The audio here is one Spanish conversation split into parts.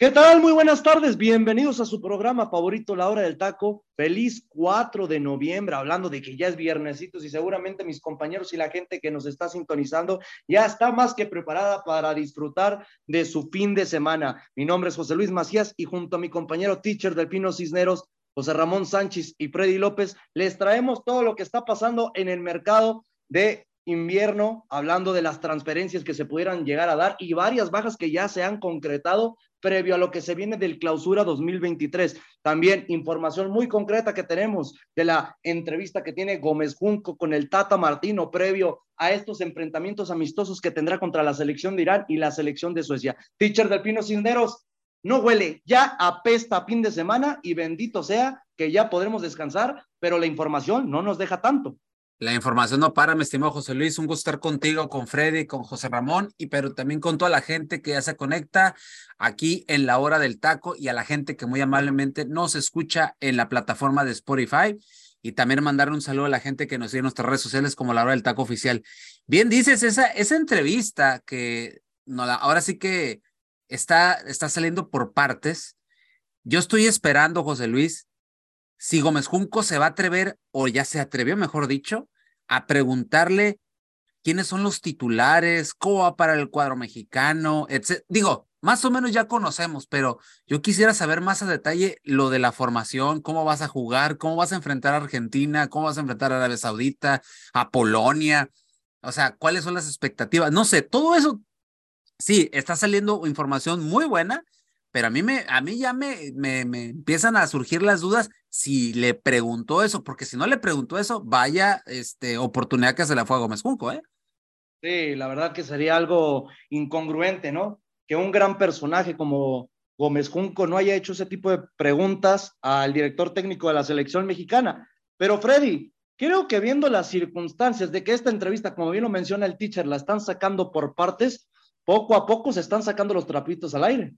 ¿Qué tal? Muy buenas tardes. Bienvenidos a su programa favorito, La Hora del Taco. Feliz 4 de noviembre, hablando de que ya es viernesitos y seguramente mis compañeros y la gente que nos está sintonizando ya está más que preparada para disfrutar de su fin de semana. Mi nombre es José Luis Macías y junto a mi compañero teacher del Pino Cisneros, José Ramón Sánchez y Freddy López, les traemos todo lo que está pasando en el mercado de invierno, hablando de las transferencias que se pudieran llegar a dar y varias bajas que ya se han concretado previo a lo que se viene del clausura 2023. También información muy concreta que tenemos de la entrevista que tiene Gómez Junco con el Tata Martino previo a estos enfrentamientos amistosos que tendrá contra la selección de Irán y la selección de Suecia. Teacher del Pino Cinderos, no huele, ya apesta fin de semana y bendito sea que ya podremos descansar, pero la información no nos deja tanto. La información no para, mi estimado José Luis. Un gusto estar contigo, con Freddy, con José Ramón, y pero también con toda la gente que ya se conecta aquí en la hora del taco y a la gente que muy amablemente nos escucha en la plataforma de Spotify. Y también mandar un saludo a la gente que nos sigue en nuestras redes sociales como la hora del taco oficial. Bien, dices, esa, esa entrevista que ahora sí que está, está saliendo por partes. Yo estoy esperando, José Luis, si Gómez Junco se va a atrever, o ya se atrevió, mejor dicho, a preguntarle quiénes son los titulares, cómo va para el cuadro mexicano, etc. Digo, más o menos ya conocemos, pero yo quisiera saber más a detalle lo de la formación, cómo vas a jugar, cómo vas a enfrentar a Argentina, cómo vas a enfrentar a Arabia Saudita, a Polonia, o sea, cuáles son las expectativas. No sé, todo eso, sí, está saliendo información muy buena, pero a mí, me, a mí ya me, me, me, empiezan a surgir las dudas si le preguntó eso, porque si no le preguntó eso, vaya este, oportunidad que se le fue a Gómez Junco, ¿eh? Sí, la verdad que sería algo incongruente, ¿no? Que un gran personaje como Gómez Junco no haya hecho ese tipo de preguntas al director técnico de la selección mexicana. Pero Freddy, creo que viendo las circunstancias de que esta entrevista, como bien lo menciona el teacher, la están sacando por partes, poco a poco se están sacando los trapitos al aire.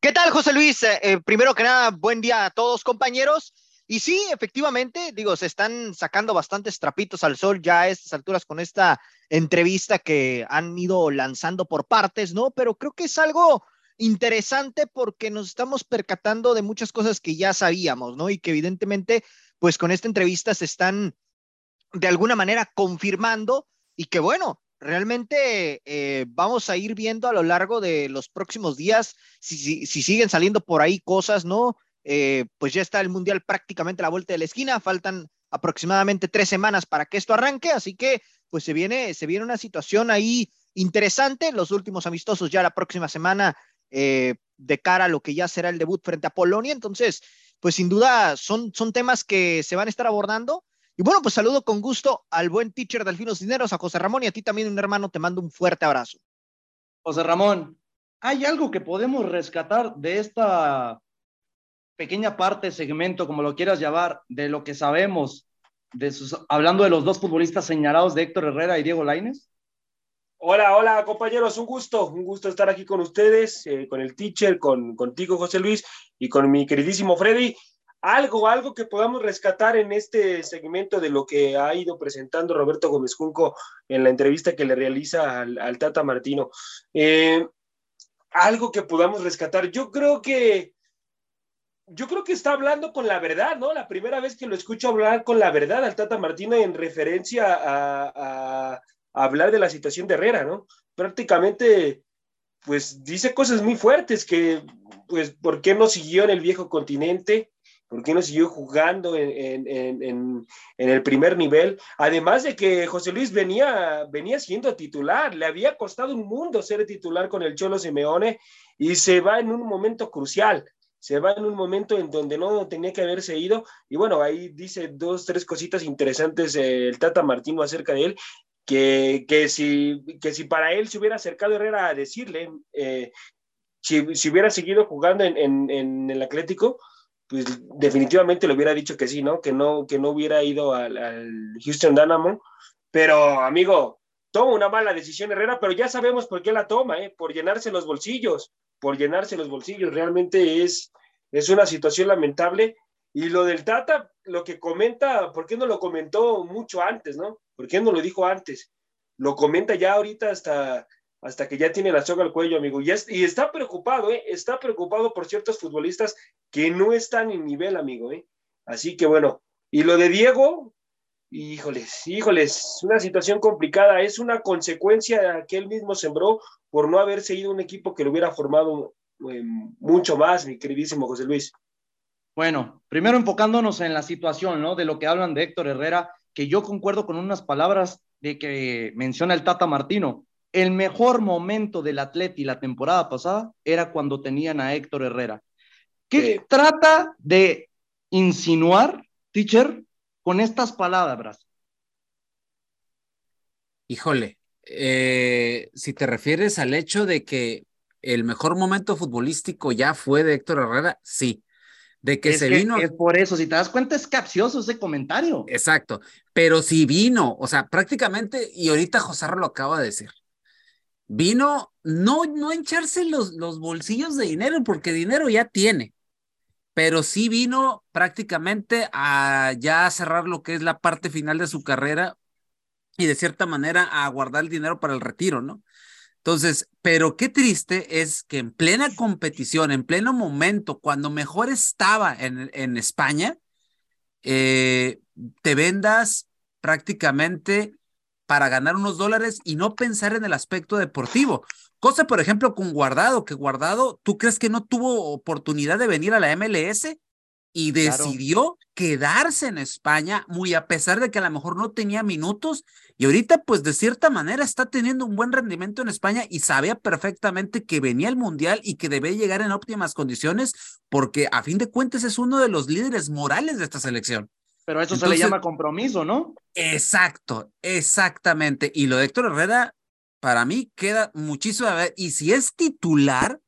¿Qué tal, José Luis? Eh, eh, primero que nada, buen día a todos, compañeros. Y sí, efectivamente, digo, se están sacando bastantes trapitos al sol ya a estas alturas con esta entrevista que han ido lanzando por partes, ¿no? Pero creo que es algo interesante porque nos estamos percatando de muchas cosas que ya sabíamos, ¿no? Y que evidentemente, pues con esta entrevista se están de alguna manera confirmando y que bueno, realmente eh, vamos a ir viendo a lo largo de los próximos días si, siguen saliendo por ahí cosas, ¿no? Eh, pues ya está el Mundial prácticamente a la vuelta de la esquina, faltan aproximadamente tres semanas para que esto arranque, así que pues se viene, se viene una situación ahí interesante, los últimos amistosos ya la próxima semana eh, de cara a lo que ya será el debut frente a Polonia, entonces pues sin duda son, son temas que se van a estar abordando y bueno, pues saludo con gusto al buen teacher Delfino Cineros, a José Ramón y a ti también, un hermano, te mando un fuerte abrazo. José Ramón, ¿hay algo que podemos rescatar de esta pequeña parte, segmento, como lo quieras llamar, de lo que sabemos, de sus, hablando de los dos futbolistas señalados de Héctor Herrera y Diego Laines? Hola, hola compañeros, un gusto, un gusto estar aquí con ustedes, eh, con el teacher, con contigo José Luis y con mi queridísimo Freddy algo, algo que podamos rescatar en este segmento de lo que ha ido presentando Roberto Gómez Junco en la entrevista que le realiza al, Tata Martino. Eh, algo que podamos rescatar. Yo creo que yo creo que está hablando con la verdad, ¿no? La primera vez que lo escucho hablar con la verdad al Tata Martino en referencia a, a hablar de la situación de Herrera, ¿no? Prácticamente, pues dice cosas muy fuertes que, pues, ¿por qué no siguió en el viejo continente? ¿Por qué no siguió jugando en, el primer nivel? Además de que José Luis venía, venía siendo titular, le había costado un mundo ser titular con el Cholo Simeone y se va en un momento crucial, se va en un momento en donde no tenía que haberse ido. Y bueno, ahí dice dos, tres cositas interesantes el Tata Martino acerca de él. que, que, si, que si para él se hubiera acercado Herrera a decirle, eh, si, si, hubiera seguido jugando en, en, en, el Atlético, pues definitivamente le hubiera dicho que sí, ¿no? Que no, que no hubiera ido al, al Houston Dynamo. Pero, amigo, toma una mala decisión Herrera, pero ya sabemos por qué la toma, ¿eh? Por llenarse los bolsillos, por llenarse los bolsillos. Realmente es, es una situación lamentable. Y lo del Tata, lo que comenta, ¿por qué no lo comentó mucho antes, no? ¿Por qué no lo dijo antes? Lo comenta ya ahorita hasta, hasta que ya tiene la soga al cuello, amigo. Y, es, y está preocupado, ¿eh? Está preocupado por ciertos futbolistas que no están en nivel, amigo, ¿eh? Así que bueno. Y lo de Diego, híjoles, híjoles, una situación complicada. Es una consecuencia que él mismo sembró por no haberse ido un equipo que lo hubiera formado eh, mucho más, mi queridísimo José Luis. Bueno, primero enfocándonos en la situación, ¿no? De lo que hablan de Héctor Herrera, que yo concuerdo con unas palabras de que menciona el Tata Martino. El mejor momento del Atleti la temporada pasada era cuando tenían a Héctor Herrera. ¿Qué trata de insinuar, teacher, con estas palabras? Híjole, eh, si te refieres al hecho de que el mejor momento futbolístico ya fue de Héctor Herrera, sí de que se vino. Es por eso, si te das cuenta, es capcioso ese comentario. Exacto, pero si vino, o sea, prácticamente, y ahorita José lo acaba de decir, vino no, no hincharse los, los bolsillos de dinero, porque dinero ya tiene, pero sí vino prácticamente a ya cerrar lo que es la parte final de su carrera y de cierta manera a guardar el dinero para el retiro, ¿no? Entonces, pero qué triste es que en plena competición, en pleno momento, cuando mejor estaba en, en España, eh, te vendas prácticamente para ganar unos dólares y no pensar en el aspecto deportivo. Cosa, por ejemplo, con Guardado, que Guardado, ¿tú crees que no tuvo oportunidad de venir a la MLS? y decidió quedarse en España, muy a pesar de que a lo mejor no tenía minutos, y ahorita pues de cierta manera está teniendo un buen rendimiento en España y sabía perfectamente que venía el Mundial y que debe llegar en óptimas condiciones, porque a fin de cuentas es uno de los líderes morales de esta selección. Pero eso se le llama compromiso, ¿no? Exacto, exactamente. Y lo de Héctor Herrera, para mí queda muchísimo a ver. Y si es titular,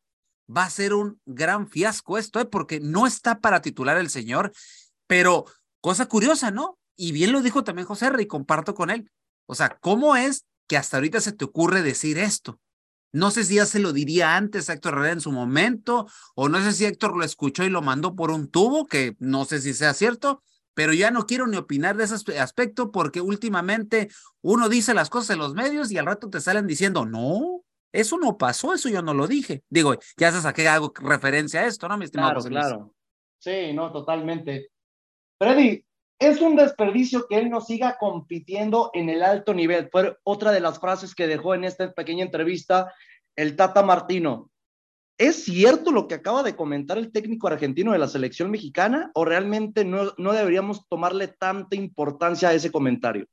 va a ser un gran fiasco esto, ¿eh? porque no está para titular el señor, pero cosa curiosa, ¿no? Y bien lo dijo también José R. y comparto con él. O sea, ¿cómo es que hasta ahorita se te ocurre decir esto? No sé si ya se lo diría antes a Héctor Herrera en su momento, o no sé si Héctor lo escuchó y lo mandó por un tubo, que no sé si sea cierto, pero ya no quiero ni opinar de ese aspecto porque últimamente uno dice las cosas en los medios y al rato te salen diciendo, no, eso no pasó, eso yo no lo dije. Digo, ya se saqué algo referencia a esto, ¿no, mi estimado Claro, claro. Sí, no, totalmente. Freddy, es un desperdicio que él no siga compitiendo en el alto nivel. Fue otra de las frases que dejó en esta pequeña entrevista el Tata Martino. ¿Es cierto lo que acaba de comentar el técnico argentino de la selección mexicana o realmente no, no deberíamos tomarle tanta importancia a ese comentario?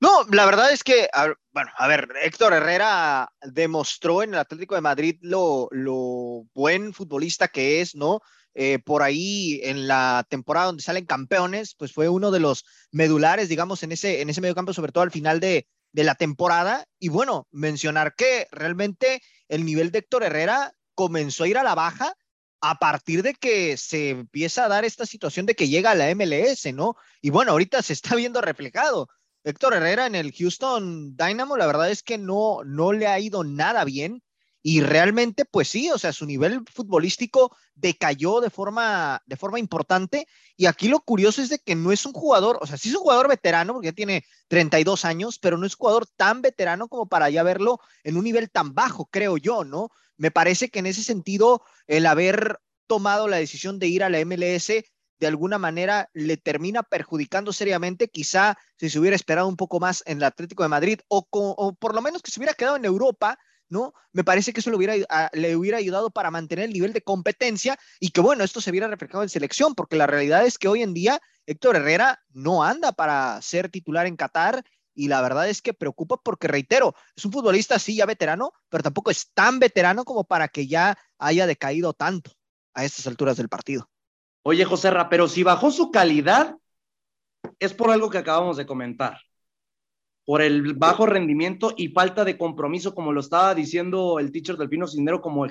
No, la verdad es que, bueno, a ver, Héctor Herrera demostró en el Atlético de Madrid lo, lo buen futbolista que es, ¿no? Eh, por ahí en la temporada donde salen campeones, pues fue uno de los medulares, digamos, en ese, en ese medio campo, sobre todo al final de, de la temporada. Y bueno, mencionar que realmente el nivel de Héctor Herrera comenzó a ir a la baja a partir de que se empieza a dar esta situación de que llega a la MLS, ¿no? Y bueno, ahorita se está viendo reflejado. Héctor Herrera en el Houston Dynamo, la verdad es que no, no le ha ido nada bien y realmente, pues sí, o sea, su nivel futbolístico decayó de forma, de forma importante y aquí lo curioso es de que no es un jugador, o sea, sí es un jugador veterano porque ya tiene 32 años, pero no es un jugador tan veterano como para ya verlo en un nivel tan bajo, creo yo, ¿no? Me parece que en ese sentido, el haber tomado la decisión de ir a la MLS de alguna manera le termina perjudicando seriamente, quizá si se hubiera esperado un poco más en el Atlético de Madrid o, o por lo menos que se hubiera quedado en Europa, ¿no? Me parece que eso le hubiera, hubiera ayudado para mantener el nivel de competencia y que, bueno, esto se viera reflejado en selección, porque la realidad es que hoy en día Héctor Herrera no anda para ser titular en Qatar y la verdad es que preocupa porque, reitero, es un futbolista sí ya veterano, pero tampoco es tan veterano como para que ya haya decaído tanto a estas alturas del partido. Oye, José Ra, pero si bajó su calidad, es por algo que acabamos de comentar. Por el bajo rendimiento y falta de compromiso, como lo estaba diciendo el teacher del Pino Cindero, como,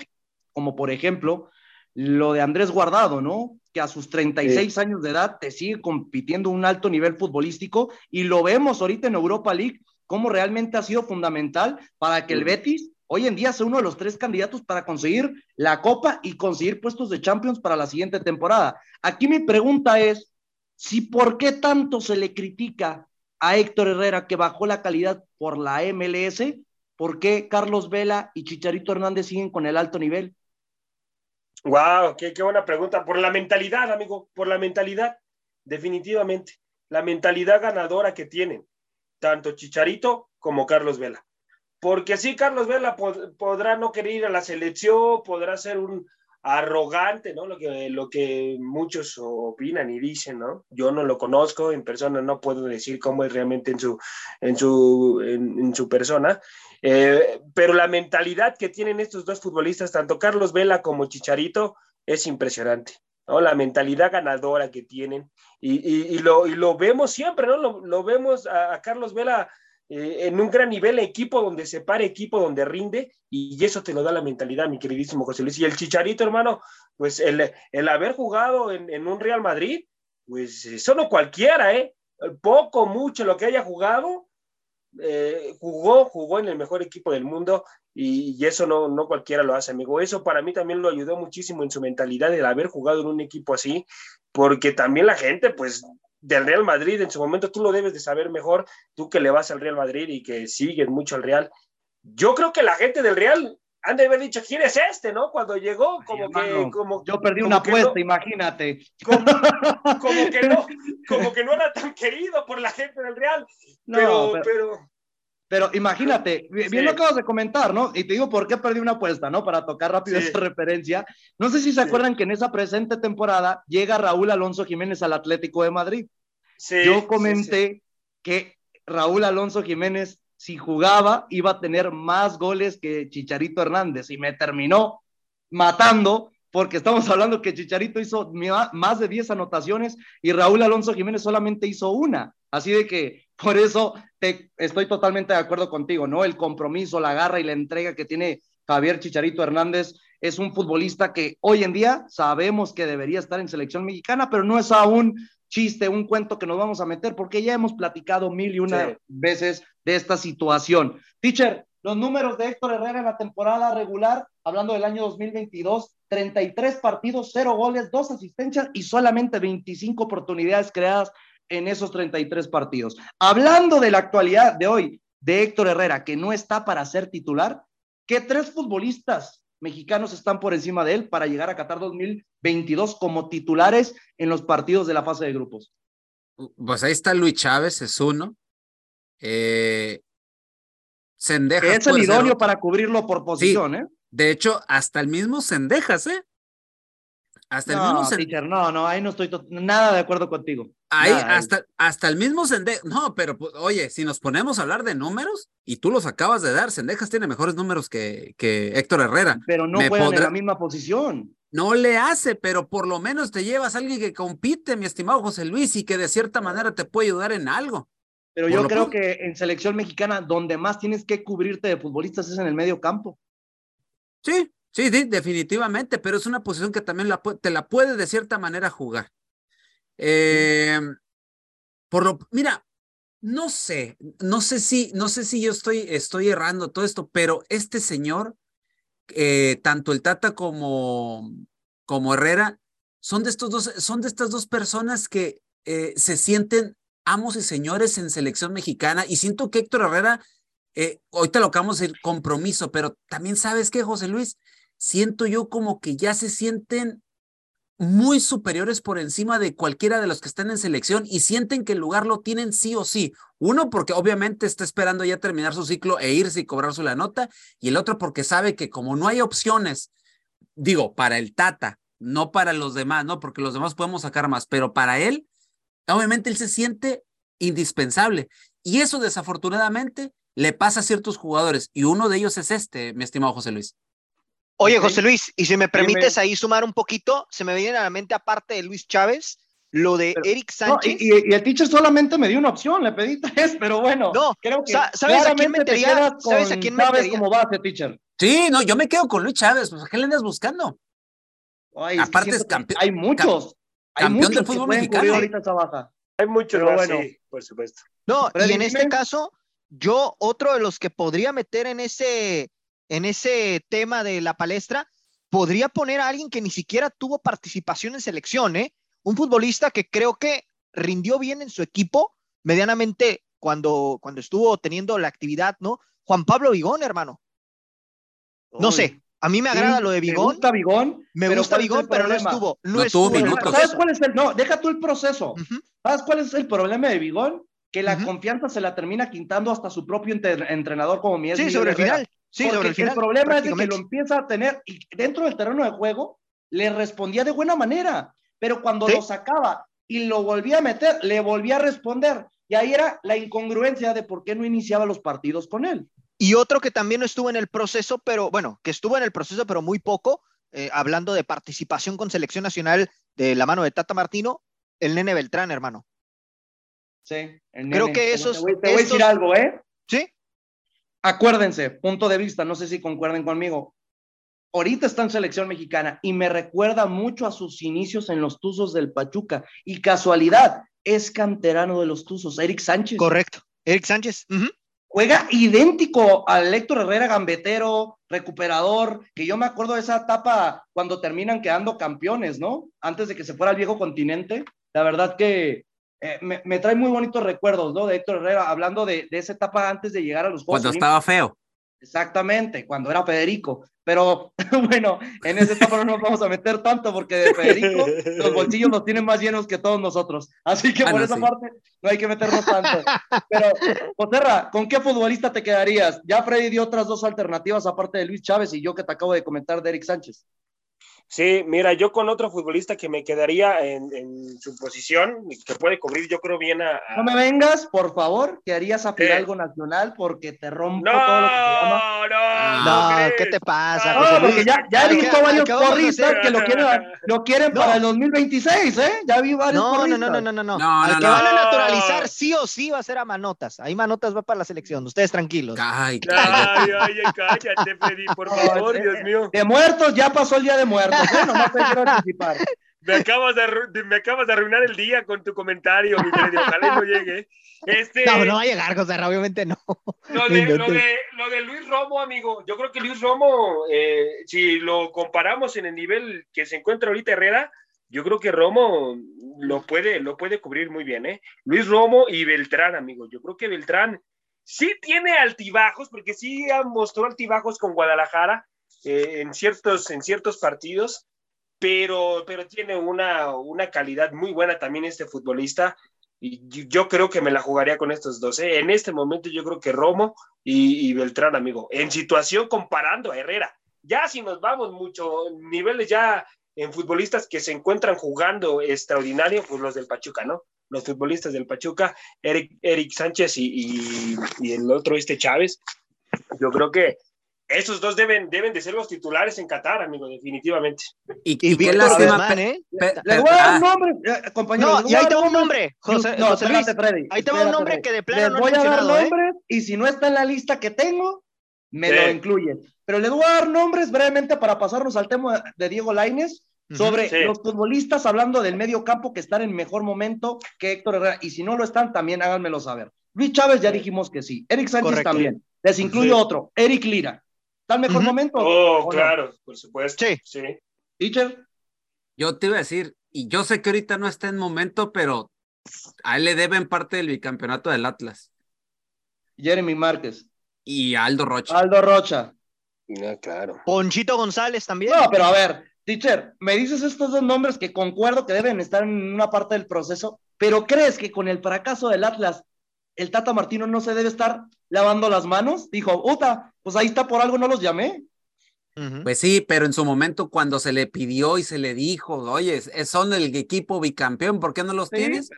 como por ejemplo lo de Andrés Guardado, ¿no? Que a sus 36 años de edad te sigue compitiendo un alto nivel futbolístico y lo vemos ahorita en Europa League, cómo realmente ha sido fundamental para que el Betis hoy en día sea uno de los tres candidatos para conseguir la Copa y conseguir puestos de Champions para la siguiente temporada. Aquí mi pregunta es, si por qué tanto se le critica a Héctor Herrera que bajó la calidad por la MLS, ¿por qué Carlos Vela y Chicharito Hernández siguen con el alto nivel? Wow, qué, buena pregunta. Por la mentalidad, amigo, por la mentalidad, definitivamente. La mentalidad ganadora que tienen tanto Chicharito como Carlos Vela. Porque sí, Carlos Vela podrá no querer ir a la selección, podrá ser un, arrogante, ¿no? Lo que, lo que muchos opinan y dicen, ¿no? Yo no lo conozco en persona, no puedo decir cómo es realmente en su, en su, en, su persona, eh, pero la mentalidad que tienen estos dos futbolistas, tanto Carlos Vela como Chicharito, es impresionante. ¿no? La mentalidad ganadora que tienen y, y, lo, y lo, vemos siempre, ¿no? Lo, vemos a Carlos Vela eh, en un gran nivel, equipo donde se pare, equipo donde rinde, y eso te lo da la mentalidad, mi queridísimo José Luis. Y el Chicharito, hermano, pues el, el haber jugado en, en, un Real Madrid, pues eso no cualquiera, ¿eh? Poco, mucho lo que haya jugado, eh, jugó, jugó en el mejor equipo del mundo y, y, eso no, no cualquiera lo hace, amigo. Eso para mí también lo ayudó muchísimo en su mentalidad el haber jugado en un equipo así, porque también la gente, pues del Real Madrid en su momento, tú lo debes de saber mejor, tú que le vas al Real Madrid y que sigues mucho al Real. Yo creo que la gente del Real han de haber dicho, ¿quién es este? ¿No? Cuando llegó, como Ay, que... Como, yo perdí una apuesta, no, imagínate. Como, como, que no, como que no era tan querido por la gente del Real. No, pero, pero, pero imagínate, bien sí. lo acabas de comentar, ¿no? Y te digo por qué perdí una apuesta, ¿no? Para tocar rápido sí. esa referencia. No sé si se acuerdan que en esa presente temporada llega Raúl Alonso Jiménez al Atlético de Madrid. Yo comenté que Raúl Alonso Jiménez, si jugaba, iba a tener más goles que Chicharito Hernández y me terminó matando porque estamos hablando que Chicharito hizo más de 10 anotaciones y Raúl Alonso Jiménez solamente hizo una. Así de que por eso te, estoy totalmente de acuerdo contigo, ¿no? El compromiso, la garra y la entrega que tiene Javier Chicharito Hernández es un futbolista que hoy en día sabemos que debería estar en selección mexicana, pero no es aún chiste, un cuento que nos vamos a meter, porque ya hemos platicado mil y una sí. veces de esta situación. Teacher, los números de Héctor Herrera en la temporada regular, hablando del año 2022, 33 partidos, 0 goles, 2 asistencias y solamente 25 oportunidades creadas en esos 33 partidos. Hablando de la actualidad de hoy de Héctor Herrera, que no está para ser titular, ¿qué tres futbolistas mexicanos están por encima de él para llegar a Qatar 2022 como titulares en los partidos de la fase de grupos? Pues ahí está Luis Chávez, es uno. Eh, Sendejas. Es el idóneo para cubrirlo por posición, sí. ¿eh? De hecho, hasta el mismo Sendejas, ¿eh? Hasta no, el mismo teacher, no, no, ahí no estoy nada de acuerdo contigo. Ahí, nada, hasta, ahí. hasta el mismo Sendejas. No, pero pues, oye, si nos ponemos a hablar de números, y tú los acabas de dar, Sendejas tiene mejores números que, que Héctor Herrera. Pero no juegan podrá... en la misma posición. No le hace, pero por lo menos te llevas a alguien que compite, mi estimado José Luis, y que de cierta manera te puede ayudar en algo. Pero por yo creo punto. que en selección mexicana, donde más tienes que cubrirte de futbolistas es en el medio campo. Sí, Sí, sí, definitivamente, pero es una posición que también te la puede de cierta manera jugar. Eh, por lo, mira, no sé, no sé si, no sé si yo estoy, estoy errando todo esto, pero este señor, eh, tanto el Tata como, como Herrera, son de estos dos, son de estas dos personas que eh, se sienten amos y señores en selección mexicana y siento que Héctor Herrera, eh, ahorita lo acabamos de decir, compromiso, pero también sabes que José Luis, siento yo como que ya se sienten muy superiores por encima de cualquiera de los que están en selección y sienten que el lugar lo tienen sí o sí. Uno porque obviamente está esperando ya terminar su ciclo e irse y cobrar su la nota y el otro porque sabe que como no hay opciones, digo, para el Tata, no para los demás, ¿no? Porque los demás podemos sacar más, pero para él, obviamente él se siente indispensable y eso desafortunadamente le pasa a ciertos jugadores y uno de ellos es este, mi estimado José Luis. Oye, José Luis, y si me permites ahí sumar un poquito, se me viene a la mente, aparte de Luis Chávez, lo de Eric Sánchez. y, el teacher solamente me dio una opción, le pedí tres, pero bueno. No, creo que ¿sabes a quién metería? ¿Sabes a quién metería? cómo va ese teacher. Sí, no, yo me quedo con Luis Chávez, pues, ¿a qué le andas buscando? Aparte es campeón. Hay muchos. campeón del fútbol mexicano. Ahorita baja. Hay muchos, bueno, por supuesto. No, y en este caso, yo, otro de los que podría meter en ese, en ese tema de la palestra, podría poner a alguien que ni siquiera tuvo participación en selección, ¿eh? Un futbolista que creo que rindió bien en su equipo, medianamente cuando, cuando estuvo teniendo la actividad, ¿no? Juan Pablo Vigón, hermano. No sé, a mí me agrada lo de Vigón. Me gusta Vigón. Me gusta Vigón, pero no estuvo. No, estuvo ¿Sabes cuál es el? No, deja tú el proceso. ¿Sabes cuál es el problema de Vigón? Que la confianza se la termina quintando hasta su propio entrenador como mi Sí, sobre el final. Sí, sobre el final. El problema es que lo empieza a tener y dentro del terreno de juego le respondía de buena manera, pero cuando lo sacaba y lo volvía a meter, le volvía a responder. Y ahí era la incongruencia de por qué no iniciaba los partidos con él. Y otro que también no estuvo en el proceso, pero bueno, que estuvo en el proceso, pero muy poco, eh, hablando de participación con selección nacional de la mano de Tata Martino, el nene Beltrán, hermano. Sí, Creo que esos. Te voy, a decir algo, ¿eh? Sí. Acuérdense, punto de vista, no sé si concuerden conmigo. Ahorita está en selección mexicana y me recuerda mucho a sus inicios en los Tuzos del Pachuca. Y casualidad, es canterano de los Tuzos, Eric Sánchez. Correcto, Eric Sánchez. Juega idéntico al Héctor Herrera, gambetero, recuperador, que yo me acuerdo de esa etapa cuando terminan quedando campeones, ¿no? Antes de que se fuera al viejo continente. La verdad que eh, me, trae muy bonitos recuerdos, ¿no? De Héctor Herrera, hablando de, esa etapa antes de llegar a los Juegos. Cuando estaba feo. Exactamente, cuando era Federico. Pero bueno, en esa etapa no nos vamos a meter tanto porque de Federico los bolsillos los tienen más llenos que todos nosotros. Así que por esa parte no hay que meternos tanto. Pero, Joserra, ¿con qué futbolista te quedarías? Ya Freddy dio otras dos alternativas aparte de Luis Chávez y yo que te acabo de comentar de Eric Sánchez. Sí, mira, yo con otro futbolista que me quedaría en, su posición, que puede cubrir, yo creo bien a, No me vengas, por favor, que harías a Fidalgo Nacional porque te rompo todo lo que se llama. No, no, no ¿qué te pasa? No, porque ya, ya he visto varios porristas que lo quieren, lo quieren para el 2026, ¿eh? Ya vi varios no, porristas. No, no, no, no, no, no. Al que van a naturalizar sí o sí va a ser a Manotas. Ahí Manotas va para la selección, ustedes tranquilos. Ay, cállate. Ay, ay, cállate, Freddy, por favor, Dios mío. De muertos, ya pasó el día de muertos. Bueno, no te quiero anticipar. Me acabas, de, me acabas de arruinar el día con tu comentario, mi querido. Ojalá no llegue. Este, no, no va a llegar, José, obviamente no. Lo de, lo, de, lo de, Luis Romo, amigo, yo creo que Luis Romo, eh, si lo comparamos en el nivel que se encuentra ahorita Herrera, yo creo que Romo lo puede, lo puede cubrir muy bien, ¿eh? Luis Romo y Beltrán, amigo. Yo creo que Beltrán sí tiene altibajos, porque sí mostró altibajos con Guadalajara eh, en, ciertos, en ciertos partidos, pero, pero tiene una, una calidad muy buena también este futbolista. Y yo creo que me la jugaría con estos dos. ¿eh? En este momento yo creo que Romo y, Beltrán, amigo, en situación comparando a Herrera. Ya si nos vamos mucho, niveles ya en futbolistas que se encuentran jugando extraordinario, pues los del Pachuca, ¿no? Los futbolistas del Pachuca, Eric, Eric Sánchez y, y el otro, este Chávez. Yo creo que esos dos deben, deben de ser los titulares en Qatar, amigo, definitivamente. Y, y, qué lástima, ¿eh? Le voy a dar un nombre, eh, compañero. No, y ahí tengo un nombre, José, no, José Luis. Freddy, ahí tengo un nombre que de plano no voy a dar ¿eh? nombres y si no está en la lista que tengo, me lo incluyen. Pero le voy a dar nombres brevemente para pasarnos al tema de Diego Laines sobre los futbolistas hablando del medio campo que están en mejor momento que Héctor Herrera. Y si no lo están, también háganmelo saber. Luis Chávez ya dijimos que sí. Eric Sánchez también. Les incluyo otro. Eric Lira el mejor momento? Oh, claro, por supuesto. Sí. sí. Teacher. Yo te iba a decir, y yo sé que ahorita no está en momento, pero a él le deben parte del bicampeonato del Atlas. Jeremy Márquez. Y Aldo Rocha. Aldo Rocha. Ah, claro. Ponchito González también. No, pero a ver, teacher, me dices estos dos nombres que concuerdo que deben estar en una parte del proceso, pero ¿crees que con el fracaso del Atlas el Tata Martino no se debe estar lavando las manos. Dijo, Uta, pues ahí está por algo, no los llamé. Pues sí, pero en su momento cuando se le pidió y se le dijo, oye, son el equipo bicampeón, ¿por qué no los tienes?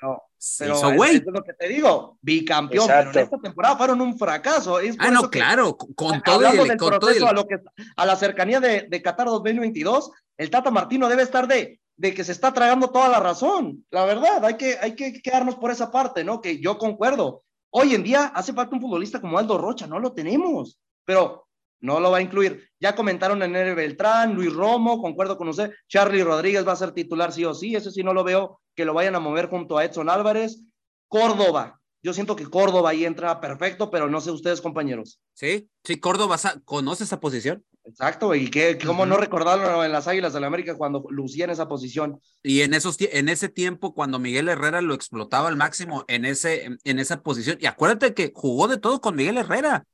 Pero, es, lo que te digo, bicampeón, pero en esta temporada fueron un fracaso. ah, no, claro, con todo el, con todo a, lo que, a la cercanía de, de Qatar 2022, el Tata Martino debe estar de de que se está tragando toda la razón. La verdad, hay que, hay que quedarnos por esa parte, ¿no? Que yo concuerdo. Hoy en día hace falta un futbolista como Aldo Rocha, no lo tenemos, pero no lo va a incluir. Ya comentaron en Nere Beltrán, Luis Romo, concuerdo con usted, Charlie Rodríguez va a ser titular sí o sí, eso sí no lo veo que lo vayan a mover junto a Edson Álvarez. Córdoba, yo siento que Córdoba ahí entra perfecto, pero no sé ustedes, compañeros. Sí, sí, Córdoba conoce esa posición. Exacto, y que, cómo no recordarlo en las Águilas de la América cuando lucía en esa posición. Y en esos en ese tiempo cuando Miguel Herrera lo explotaba al máximo en ese en esa posición y acuérdate que jugó de todo con Miguel Herrera.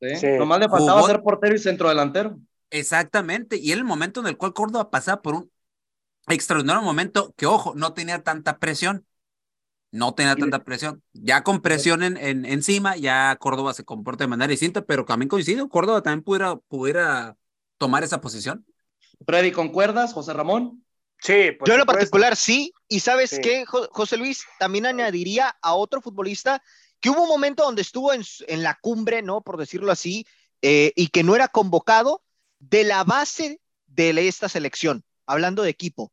Sí, nomás le faltaba ser portero y centrodelantero. Exactamente, y en el momento en el cual Córdoba pasaba por un extraordinario momento que ojo, no tenía tanta presión. No tenía tanta presión. Ya con presión en, en, encima, ya Córdoba se comporta de manera distinta, pero también coincido, Córdoba también pudiera, pudiera tomar esa posición. Freddy, ¿concuerdas, José Ramón? Sí, yo en lo particular sí, y sabes qué, José Luis, también añadiría a otro futbolista que hubo un momento donde estuvo en, en la cumbre, ¿no? Por decirlo así, eh, y que no era convocado de la base de esta selección, hablando de equipo,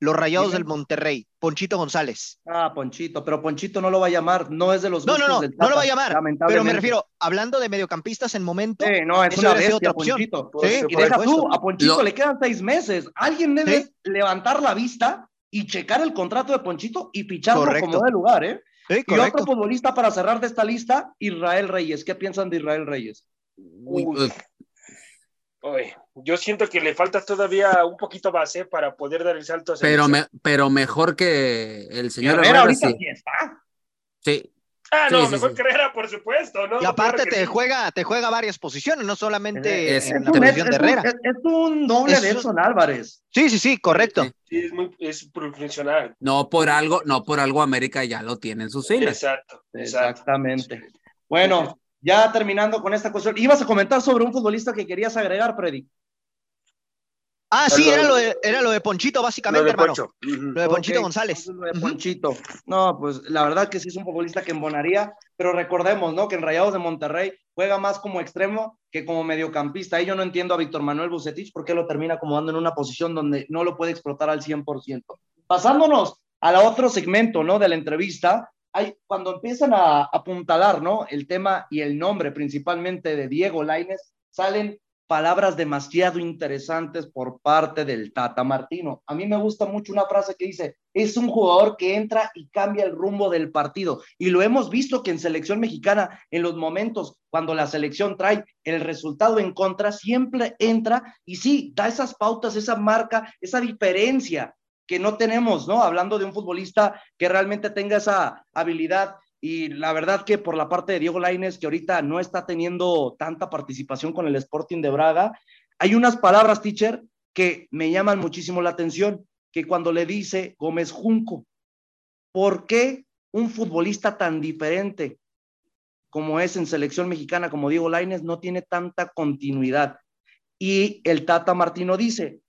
los Rayados del Monterrey, Ponchito González. Ah, Ponchito, pero Ponchito no lo va a llamar, no es de los No, no, no, no lo va a llamar, pero me refiero, hablando de mediocampistas en momento. Sí, no, es una bestia, Ponchito. Sí, y deja tú, a Ponchito le quedan seis meses. Alguien debe levantar la vista y checar el contrato de Ponchito y ficharlo como de lugar, ¿eh? Y otro futbolista para cerrar de esta lista, Israel Reyes. ¿Qué piensan de Israel Reyes? Uy, yo siento que le falta todavía un poquito base ¿eh? para poder dar el salto. pero, pero mejor que el señor Herrera. ahorita sí. está. Sí. Ah, no, mejor que Herrera, por supuesto, ¿no? Y aparte te juega, te juega varias posiciones, no solamente es, en la posición de Herrera. Es, un doble de Edson Álvarez. Sí, sí, sí, correcto. Sí, es muy es funcional. No por algo, no por algo América ya lo tiene en sus filas. Exacto, Exactamente. Bueno, ya terminando con esta cuestión, ibas a comentar sobre un futbolista que querías agregar, Freddy. Ah, sí, era lo, de, era lo de Ponchito, básicamente, hermano. Lo de Ponchito González. Lo de Ponchito. No, pues la verdad que sí es un futbolista que embonaría, pero recordemos, ¿no? Que en Rayados de Monterrey juega más como extremo que como mediocampista. Ahí yo no entiendo a Víctor Manuel Bucetich por qué lo termina acomodando en una posición donde no lo puede explotar al 100%. Pasándonos al otro segmento, ¿no? De la entrevista, hay, cuando empiezan a apuntalar, ¿no? El tema y el nombre principalmente de Diego Laines, salen palabras demasiado interesantes por parte del Tata Martino. A mí me gusta mucho una frase que dice, es un jugador que entra y cambia el rumbo del partido. Y lo hemos visto que en selección mexicana, en los momentos cuando la selección trae el resultado en contra, siempre entra y sí, da esas pautas, esa marca, esa diferencia que no tenemos, ¿no? Hablando de un futbolista que realmente tenga esa habilidad. Y la verdad que por la parte de Diego Laines, que ahorita no está teniendo tanta participación con el Sporting de Braga, hay unas palabras, teacher, que me llaman muchísimo la atención, que cuando le dice Gómez Junco, ¿por qué un futbolista tan diferente como es en selección mexicana, como Diego Laines, no tiene tanta continuidad? Y el Tata Martino dice,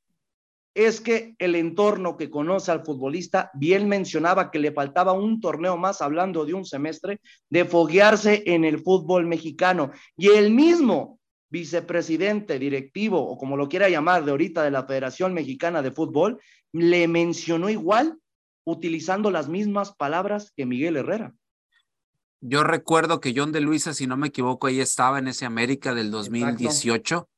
es que el entorno que conoce al futbolista, bien mencionaba que le faltaba un torneo más, hablando de un semestre, de foguearse en el fútbol mexicano. Y el mismo vicepresidente, directivo o como lo quiera llamar de ahorita de la Federación Mexicana de Fútbol, le mencionó igual utilizando las mismas palabras que Miguel Herrera. Yo recuerdo que John de Luisa, si no me equivoco, ahí estaba en ese América del 2018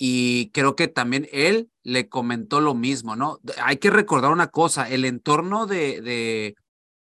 y creo que también él le comentó lo mismo, ¿no? Hay que recordar una cosa, el entorno de, de,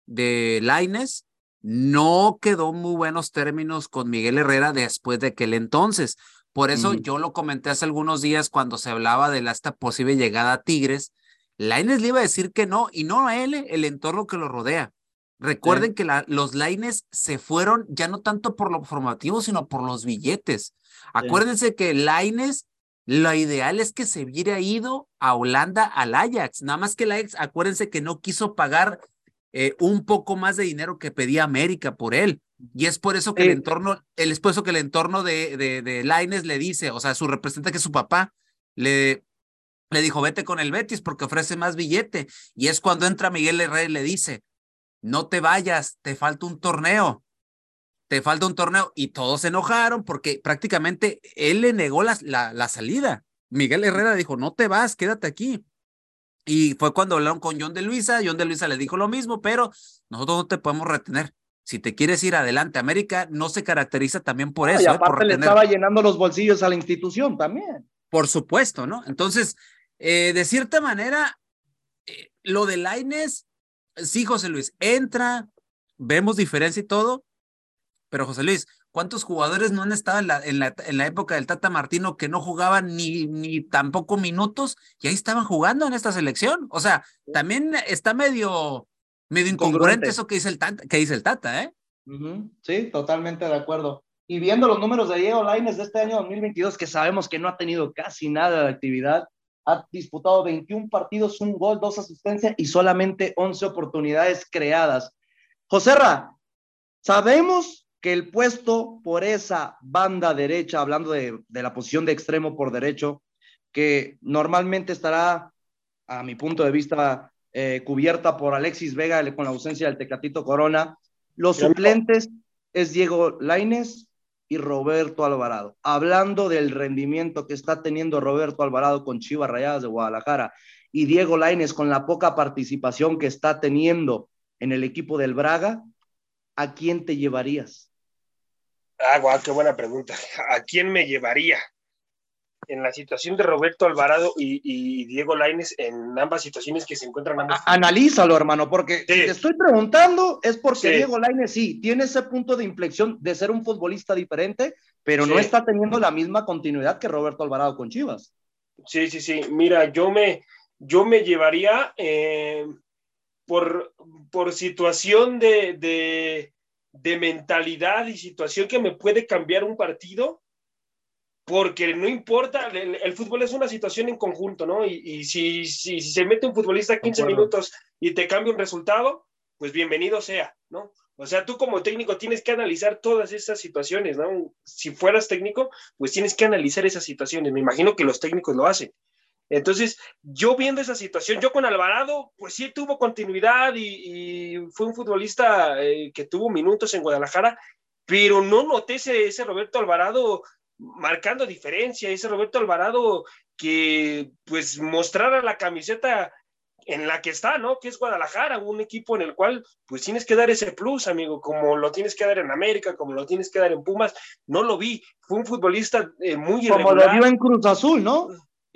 de Laines no quedó muy buenos términos con Miguel Herrera después de aquel entonces. Por eso yo lo comenté hace algunos días cuando se hablaba de la, esta posible llegada a Tigres. Laines le iba a decir que no, y no a él, el entorno que lo rodea. Recuerden que la, los Laines se fueron ya no tanto por lo formativo, sino por los billetes. Acuérdense que Laines lo ideal es que se hubiera ido a Holanda al Ajax, nada más que el Ajax, acuérdense que no quiso pagar eh, un poco más de dinero que pedía América por él. Y es por eso que el entorno, el esposo que el entorno de, de, de Laines le dice, o sea, su representante que es su papá, le, le dijo, vete con el Betis porque ofrece más billete. Y es cuando entra Miguel Herrera y le dice, no te vayas, te falta un torneo te falta un torneo. Y todos se enojaron porque prácticamente él le negó la, la, salida. Miguel Herrera dijo, no te vas, quédate aquí. Y fue cuando hablaron con John de Luisa, John de Luisa le dijo lo mismo, pero nosotros no te podemos retener. Si te quieres ir adelante, América no se caracteriza también por eso. Y ¿eh? aparte por le estaba llenando los bolsillos a la institución también. Por supuesto, ¿no? Entonces, eh, de cierta manera, eh, lo de Laines, sí, José Luis, entra, vemos diferencia y todo, pero José Luis, ¿cuántos jugadores no han estado en la, en la, en la época del Tata Martino que no jugaban ni, ni tampoco minutos y ahí estaban jugando en esta selección? O sea, también está medio, medio incongruente eso que dice el Tata, que dice el Tata ¿eh? Uh -huh. Sí, totalmente de acuerdo. Y viendo los números de Diego Laines de este año 2022, que sabemos que no ha tenido casi nada de actividad, ha disputado 21 partidos, un gol, dos asistencias y solamente 11 oportunidades creadas. Joserra, sabemos que el puesto por esa banda derecha, hablando de, de la posición de extremo por derecho, que normalmente estará, a mi punto de vista, eh, cubierta por Alexis Vega con la ausencia del Tecatito Corona, los suplentes es Diego Laines y Roberto Alvarado. Hablando del rendimiento que está teniendo Roberto Alvarado con Chivas Rayadas de Guadalajara y Diego Laines con la poca participación que está teniendo en el equipo del Braga, ¿a quién te llevarías? Ah, guau, qué buena pregunta. ¿A quién me llevaría? En la situación de Roberto Alvarado y, y Diego Laines, en ambas situaciones que se encuentran ambos. Analízalo, hermano, porque sí. si te estoy preguntando es porque sí. Diego Laines sí tiene ese punto de inflexión de ser un futbolista diferente, pero sí. no está teniendo la misma continuidad que Roberto Alvarado con Chivas. Sí, sí, sí. Mira, yo me, yo me llevaría eh, por, por situación de, de, de mentalidad y situación que me puede cambiar un partido porque no importa, el, el, fútbol es una situación en conjunto, ¿no? Y, y si, si, si, se mete un futbolista 15 minutos y te cambia un resultado, pues bienvenido sea, ¿no? O sea, tú como técnico tienes que analizar todas esas situaciones, ¿no? Si fueras técnico, pues tienes que analizar esas situaciones. Me imagino que los técnicos lo hacen. Entonces, yo viendo esa situación, yo con Alvarado, pues sí tuvo continuidad y, y fue un futbolista eh, que tuvo minutos en Guadalajara, pero no noté ese, ese Roberto Alvarado marcando diferencia, ese Roberto Alvarado que pues mostrara la camiseta en la que está, ¿no? Que es Guadalajara, un equipo en el cual pues tienes que dar ese plus, amigo, como lo tienes que dar en América, como lo tienes que dar en Pumas, no lo vi, fue un futbolista eh, muy irregular. Como lo dio en Cruz Azul, ¿no?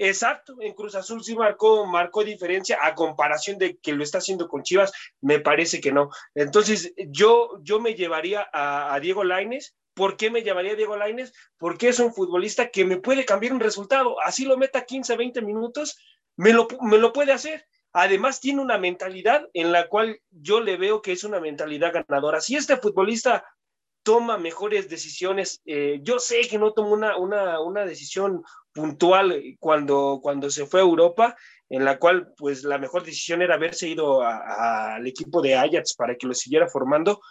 Exacto, en Cruz Azul sí marcó, marcó diferencia a comparación de que lo está haciendo con Chivas, me parece que no. Entonces, yo, yo me llevaría a, a Diego Laines, ¿Por qué me llamaría Diego Laines? Porque es un futbolista que me puede cambiar un resultado. Así lo meta 15, 20 minutos, me lo, me lo puede hacer. Además, tiene una mentalidad en la cual yo le veo que es una mentalidad ganadora. Si este futbolista toma mejores decisiones, eh, yo sé que no tomó una, una, una decisión puntual cuando, cuando se fue a Europa, en la cual pues la mejor decisión era haberse ido al equipo de Ajax para que lo siguiera formando,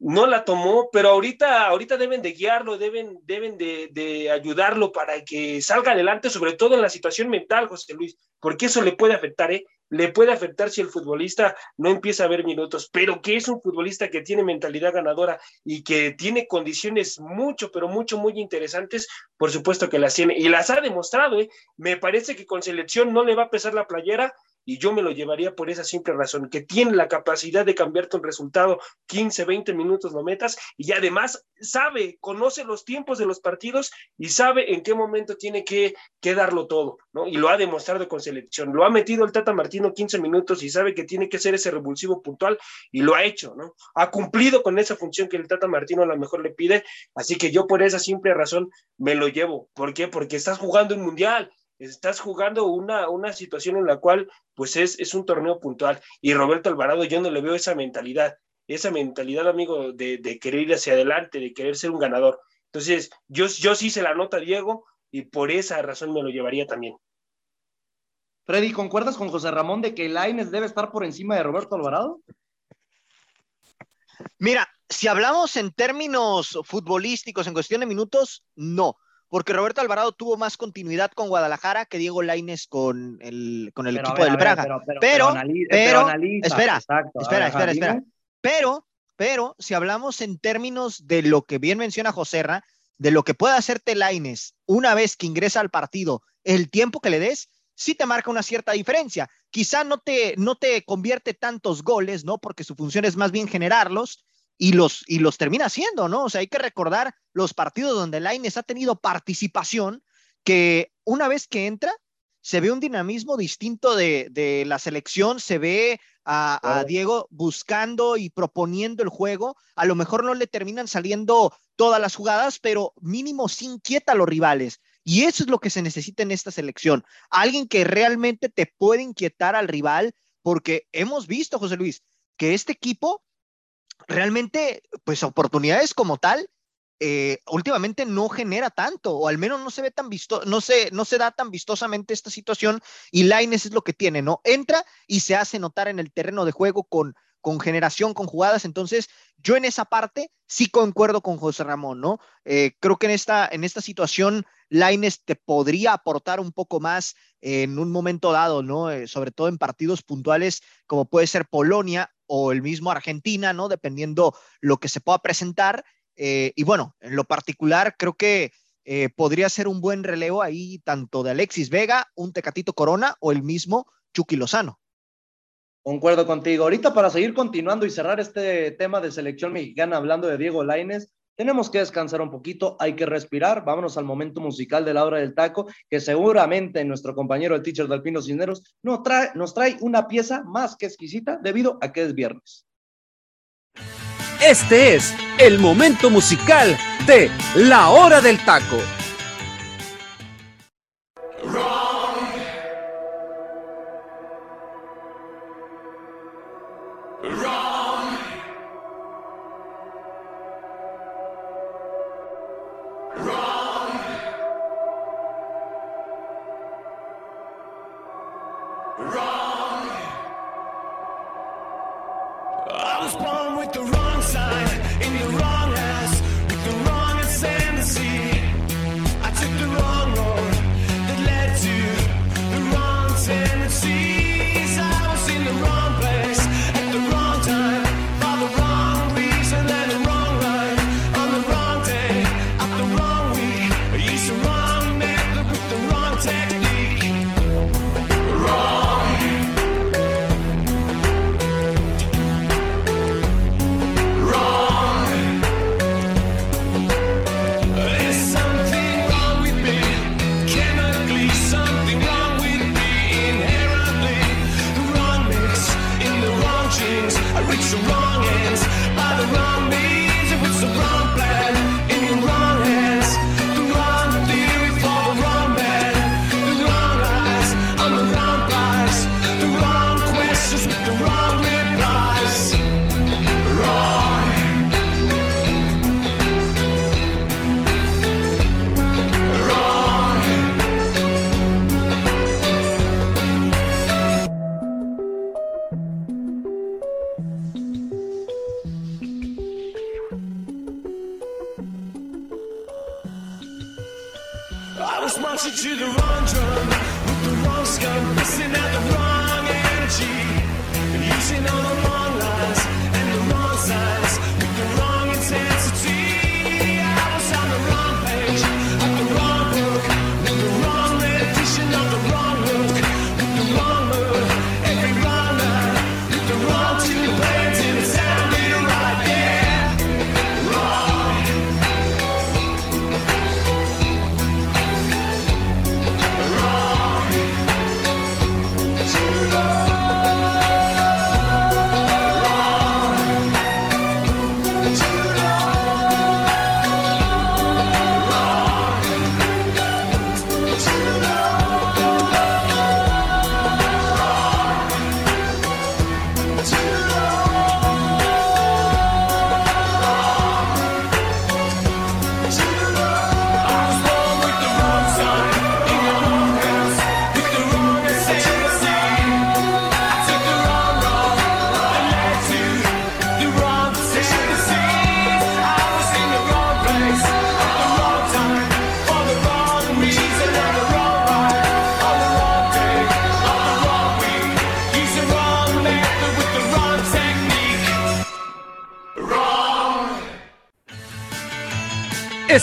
no la tomó, pero ahorita, ahorita deben de guiarlo, deben, deben de, de, ayudarlo para que salga adelante, sobre todo en la situación mental, José Luis, porque eso le puede afectar, ¿eh? Le puede afectar si el futbolista no empieza a ver minutos, pero que es un futbolista que tiene mentalidad ganadora y que tiene condiciones mucho, pero mucho, muy interesantes, por supuesto que las tiene y las ha demostrado, ¿eh? Me parece que con selección no le va a pesar la playera, y yo me lo llevaría por esa simple razón, que tiene la capacidad de cambiarte un resultado 15, 20 minutos lo metas y además sabe, conoce los tiempos de los partidos y sabe en qué momento tiene que, que darlo todo, ¿no? Y lo ha demostrado con selección. Lo ha metido el Tata Martino 15 minutos y sabe que tiene que ser ese revulsivo puntual y lo ha hecho, ¿no? Ha cumplido con esa función que el Tata Martino a lo mejor le pide, así que yo por esa simple razón me lo llevo. ¿Por qué? Porque estás jugando un mundial, estás jugando una, una situación en la cual pues es, es un torneo puntual y Roberto Alvarado yo no le veo esa mentalidad, esa mentalidad amigo de, de querer ir hacia adelante, de querer ser un ganador. Entonces yo, yo sí se la nota a Diego y por esa razón me lo llevaría también. Freddy, ¿concuerdas con José Ramón de que Laines debe estar por encima de Roberto Alvarado? Mira, si hablamos en términos futbolísticos, en cuestión de minutos, no porque Roberto Alvarado tuvo más continuidad con Guadalajara que Diego Laines con el, con el equipo ver, del Braga. Ver, pero, pero, pero, analiza, pero analiza, espera, exacto, espera, ver, espera, espera. Pero, pero, si hablamos en términos de lo que bien menciona Joserra, de lo que puede hacerte Laines una vez que ingresa al partido, el tiempo que le des, sí te marca una cierta diferencia. Quizá no te, no te convierte tantos goles, ¿no? Porque su función es más bien generarlos y los, y los termina haciendo, ¿no? O sea, hay que recordar los partidos donde Laines ha tenido participación, que una vez que entra, se ve un dinamismo distinto de, de la selección, se ve a, Diego buscando y proponiendo el juego. A lo mejor no le terminan saliendo todas las jugadas, pero mínimo sí inquieta a los rivales. Y eso es lo que se necesita en esta selección. Alguien que realmente te puede inquietar al rival, porque hemos visto, José Luis, que este equipo realmente, pues oportunidades como tal, eh, últimamente no genera tanto, o al menos no se ve tan visto, no se, no se da tan vistosamente esta situación, y Laines es lo que tiene, ¿no? Entra y se hace notar en el terreno de juego con, con generación, con jugadas. Entonces, yo en esa parte sí concuerdo con José Ramón, ¿no? Eh, creo que en esta, en esta situación, Laines te podría aportar un poco más en un momento dado, ¿no? Eh, sobre todo en partidos puntuales como puede ser Polonia o el mismo Argentina, ¿no? Dependiendo lo que se pueda presentar. Eh, y bueno, en lo particular, creo que eh, podría ser un buen relevo ahí, tanto de Alexis Vega, un Tecatito Corona o el mismo Chucky Lozano. Concuerdo contigo. Ahorita para seguir continuando y cerrar este tema de selección mexicana hablando de Diego Laines, tenemos que descansar un poquito, hay que respirar. Vámonos al momento musical de la hora del taco, que seguramente nuestro compañero el teacher de Alpino Cisneros nos trae una pieza más que exquisita debido a que es viernes. Este es el momento musical de La Hora del Taco.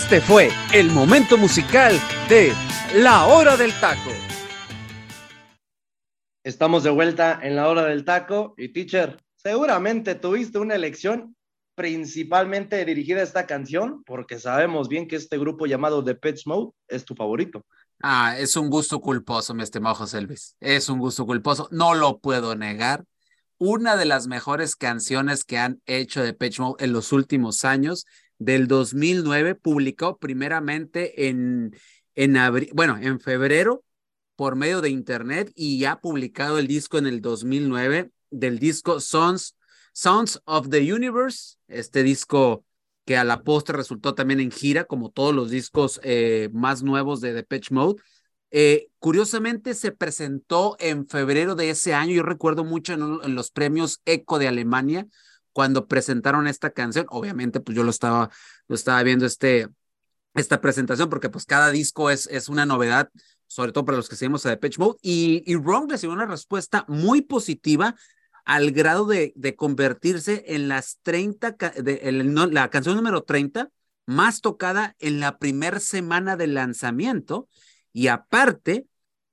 Este fue el momento musical de La Hora del Taco. Estamos de vuelta en la hora del taco y teacher, seguramente tuviste una elección principalmente dirigida a esta canción porque sabemos bien que este grupo llamado The Pets Mode es tu favorito. Ah, es un gusto culposo, mi estimado José Luis. Es un gusto culposo, no lo puedo negar. Una de las mejores canciones que han hecho de Pet Mode en los últimos años, del 2009, publicó primeramente en, en bueno, en febrero por medio de internet y ha publicado el disco en el 2009 del disco Sons, Sounds of the Universe, este disco que a la postre resultó también en gira, como todos los discos eh, más nuevos de Depeche Mode. Eh, curiosamente se presentó en febrero de ese año, yo recuerdo mucho en, en, los premios Eco de Alemania, cuando presentaron esta canción, obviamente pues yo lo estaba, lo estaba viendo este, esta presentación, porque pues cada disco es, es una novedad sobre todo para los que seguimos a Depeche Mode, y, y Wrong recibió una respuesta muy positiva al grado de, de convertirse en las 30, de, el, no, la canción número 30 más tocada en la primera semana del lanzamiento, y aparte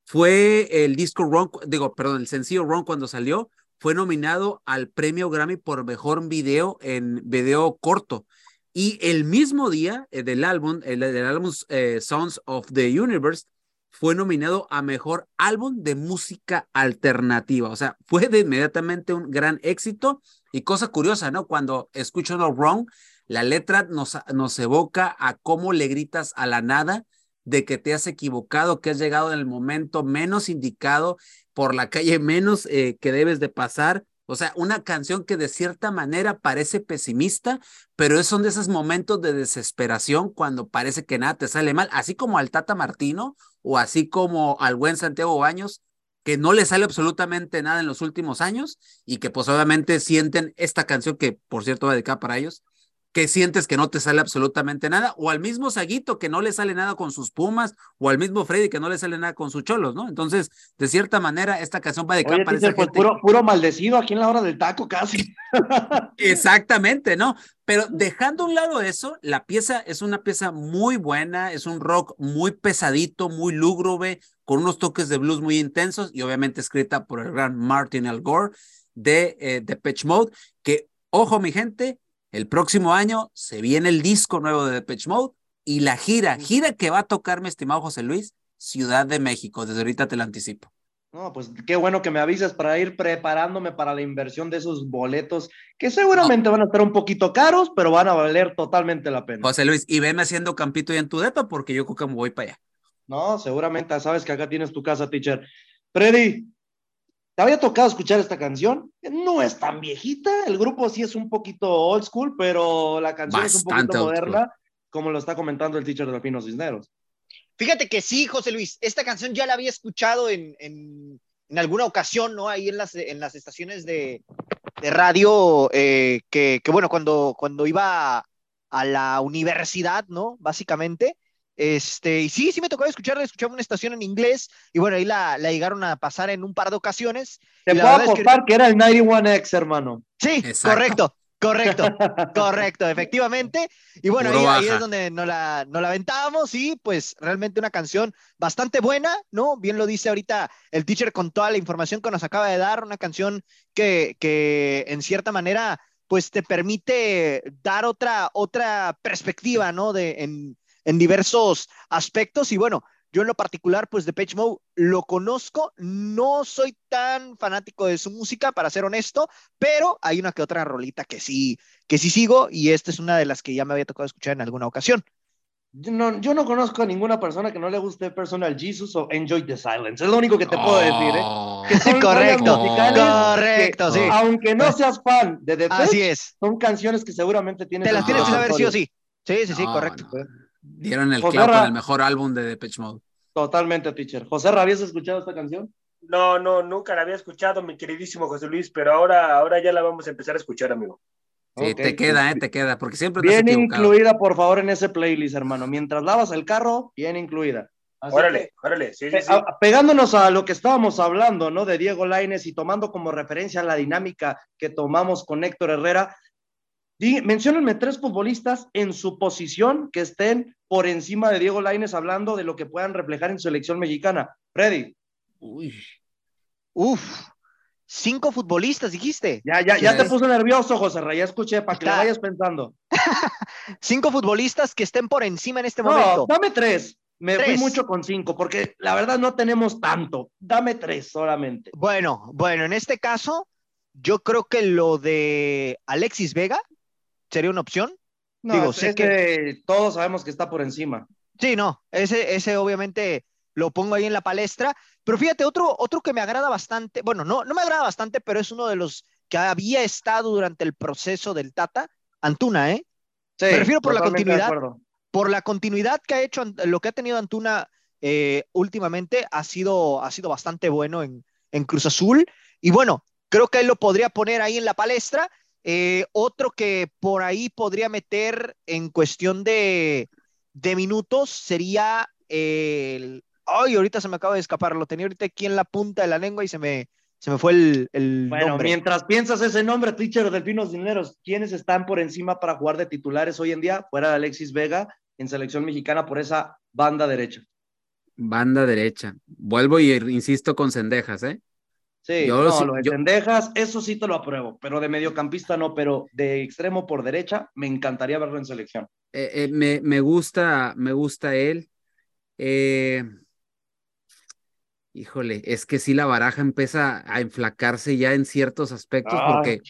fue el disco Wrong, digo, perdón, el sencillo Wrong cuando salió, fue nominado al premio Grammy por mejor video en video corto. Y el mismo día eh, del álbum, el, del álbum eh, Sounds of the Universe, fue nominado a Mejor Álbum de Música Alternativa. O sea, fue de inmediatamente un gran éxito. Y cosa curiosa, ¿no? Cuando escucho No Wrong, la letra nos, nos evoca a cómo le gritas a la nada de que te has equivocado, que has llegado en el momento menos indicado, por la calle menos eh, que debes de pasar. O sea, una canción que de cierta manera parece pesimista, pero son de esos momentos de desesperación cuando parece que nada te sale mal, así como al Tata Martino o así como al buen Santiago Baños, que no le sale absolutamente nada en los últimos años y que pues sienten esta canción que por cierto va dedicada para ellos, que sientes que no te sale absolutamente nada, o al mismo Saguito que no le sale nada con sus Pumas, o al mismo Freddy que no le sale nada con sus Cholos, ¿no? Entonces, de cierta manera, esta canción va para esa pues, gente. Puro, puro maldecido aquí en la hora del taco casi. Exactamente, ¿no? Pero dejando a un lado eso, la pieza es una pieza muy buena, es un rock muy pesadito, muy lúgubre, con unos toques de blues muy intensos y obviamente escrita por el gran Martin Al Gore de eh, Depeche Mode, que, ojo mi gente, el próximo año se viene el disco nuevo de Depeche Mode y la gira, gira que va a tocar mi estimado José Luis, Ciudad de México. Desde ahorita te lo anticipo. No, pues qué bueno que me avisas para ir preparándome para la inversión de esos boletos que seguramente no. van a estar un poquito caros, pero van a valer totalmente la pena. José Luis, y veme haciendo campito y en tu depa porque yo creo que me voy para allá. No, seguramente sabes que acá tienes tu casa, teacher. Freddy, ¿Te había tocado escuchar esta canción? No es tan viejita, el grupo sí es un poquito old school, pero la canción Bastante es un poquito moderna, como lo está comentando el teacher de los Pinos Cisneros. Fíjate que sí, José Luis, esta canción ya la había escuchado en, en, en alguna ocasión, ¿no? Ahí en las, en las estaciones de, de radio, eh, que, que, bueno, cuando, cuando iba a, a la universidad, ¿no? Básicamente, este, y sí, sí me tocó escucharla, escuchaba una estación en inglés y bueno, ahí la, la llegaron a pasar en un par de ocasiones. Te puedo apostar que... que... era el 91X, hermano. Sí, Exacto. correcto, correcto, correcto, efectivamente. Y bueno, ahí, ahí, es donde nos la, nos la aventábamos y pues realmente una canción bastante buena, ¿no? Bien lo dice ahorita el teacher con toda la información que nos acaba de dar, una canción que, que en cierta manera pues te permite dar otra, otra perspectiva, ¿no? De, en, en diversos aspectos y bueno, yo en lo particular, pues de Page Mode lo conozco, no soy tan fanático de su música, para ser honesto, pero hay una que otra rolita que sí, que sí sigo y esta es una de las que ya me había tocado escuchar en alguna ocasión. Yo no, yo no conozco a ninguna persona que no le guste Personal Jesus o Enjoy the Silence. Es lo único que te puedo decir, ¿eh? Que son correcto, correcto, que, sí. Aunque no seas fan de The Así es. son canciones que seguramente tienes. Te las tienes que saber sí o sí. Sí, sí, sí, No, correcto. no. Dieron el José clavo Ra- con el mejor álbum de Depeche Mode. Totalmente, teacher. José, ¿habías escuchado esta canción? No, no, nunca la había escuchado, mi queridísimo José Luis, pero ahora, ahora ya la vamos a empezar a escuchar, amigo. Sí, Ok. te queda, eh, te queda, porque siempre Bien incluida, por favor, en ese playlist, hermano. Mientras lavas el carro, bien incluida. Así Órale, órale, sí, que, sí, sí. pegándonos a lo que estábamos hablando, ¿no? De Diego Laines y tomando como referencia la dinámica que tomamos con Héctor Herrera, menciónenme tres futbolistas en su posición que estén por encima de Diego Laines hablando de lo que puedan reflejar en su selección mexicana. Freddy, Uy. Uf, cinco futbolistas, dijiste. Ya, ya, ya te puso nervioso, José Ray, ya escuché, para que lo vayas pensando. Cinco futbolistas que estén por encima en este No, momento. dame tres. Me fui Tres. mucho con cinco, porque la verdad no tenemos tanto. Dame tres solamente. Bueno, bueno, en este caso, yo creo que lo de Alexis Vega sería una opción. No, Digo, es- sé es que- que todos sabemos que está por encima. Sí, no, ese, ese obviamente lo pongo ahí en la palestra. Pero fíjate, otro, otro que me agrada bastante, bueno, no, no me agrada bastante, pero es uno de los que había estado durante el proceso del Tata, Antuna, ¿eh? Sí, Me refiero por la continuidad. Por la continuidad que ha hecho, lo que ha tenido Antuna eh, últimamente ha sido, ha sido bastante bueno en, en Cruz Azul. Y bueno, creo que él lo podría poner ahí en la palestra. Eh, otro que por ahí podría meter en cuestión de, de minutos sería el... Ay, ahorita se me acaba de escapar, lo tenía ahorita aquí en la punta de la lengua y se me, se me fue el, el Bueno, nombre. mientras piensas ese nombre, teacher Delfinos Dineros, ¿quiénes están por encima para jugar de titulares hoy en día? Fuera de Alexis Vega en selección mexicana por esa banda derecha. Banda derecha. Vuelvo y insisto con Cendejas, ¿eh? Sí, Yo no, sí- lo de yo- Cendejas, eso sí te lo apruebo, pero de mediocampista no, pero de extremo por derecha, me encantaría verlo en selección. Eh, eh, me, me gusta, me gusta él. Eh, híjole, es que sí la baraja empieza a enflacarse ya en ciertos aspectos Ay. porque,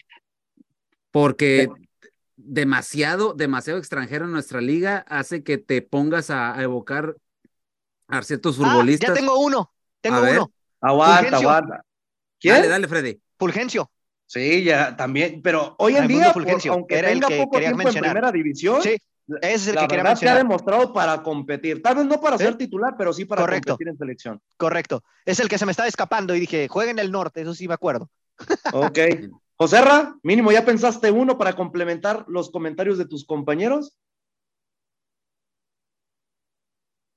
porque demasiado, demasiado extranjero en nuestra liga hace que te pongas a, a evocar a ciertos Ah, ya futbolistas. tengo uno, tengo A ver. uno, Aguanta, Fulgencio. aguanta. ¿Quién? Dale, dale, Freddy. Fulgencio. Sí, ya también, pero hoy en Raimundo día, por- Fulgencio, aunque era el que poco quería tiempo mencionar. en primera división, Sí, ese es el la que quería verdad que ha mencionar. demostrado para competir. Tal vez no para Sí. ser titular, pero sí para Correcto. competir en selección. Correcto. Es el que se me estaba escapando y dije, juega en el norte, eso sí me acuerdo. Ok. José Ra, mínimo, ¿ya pensaste uno para complementar los comentarios de tus compañeros?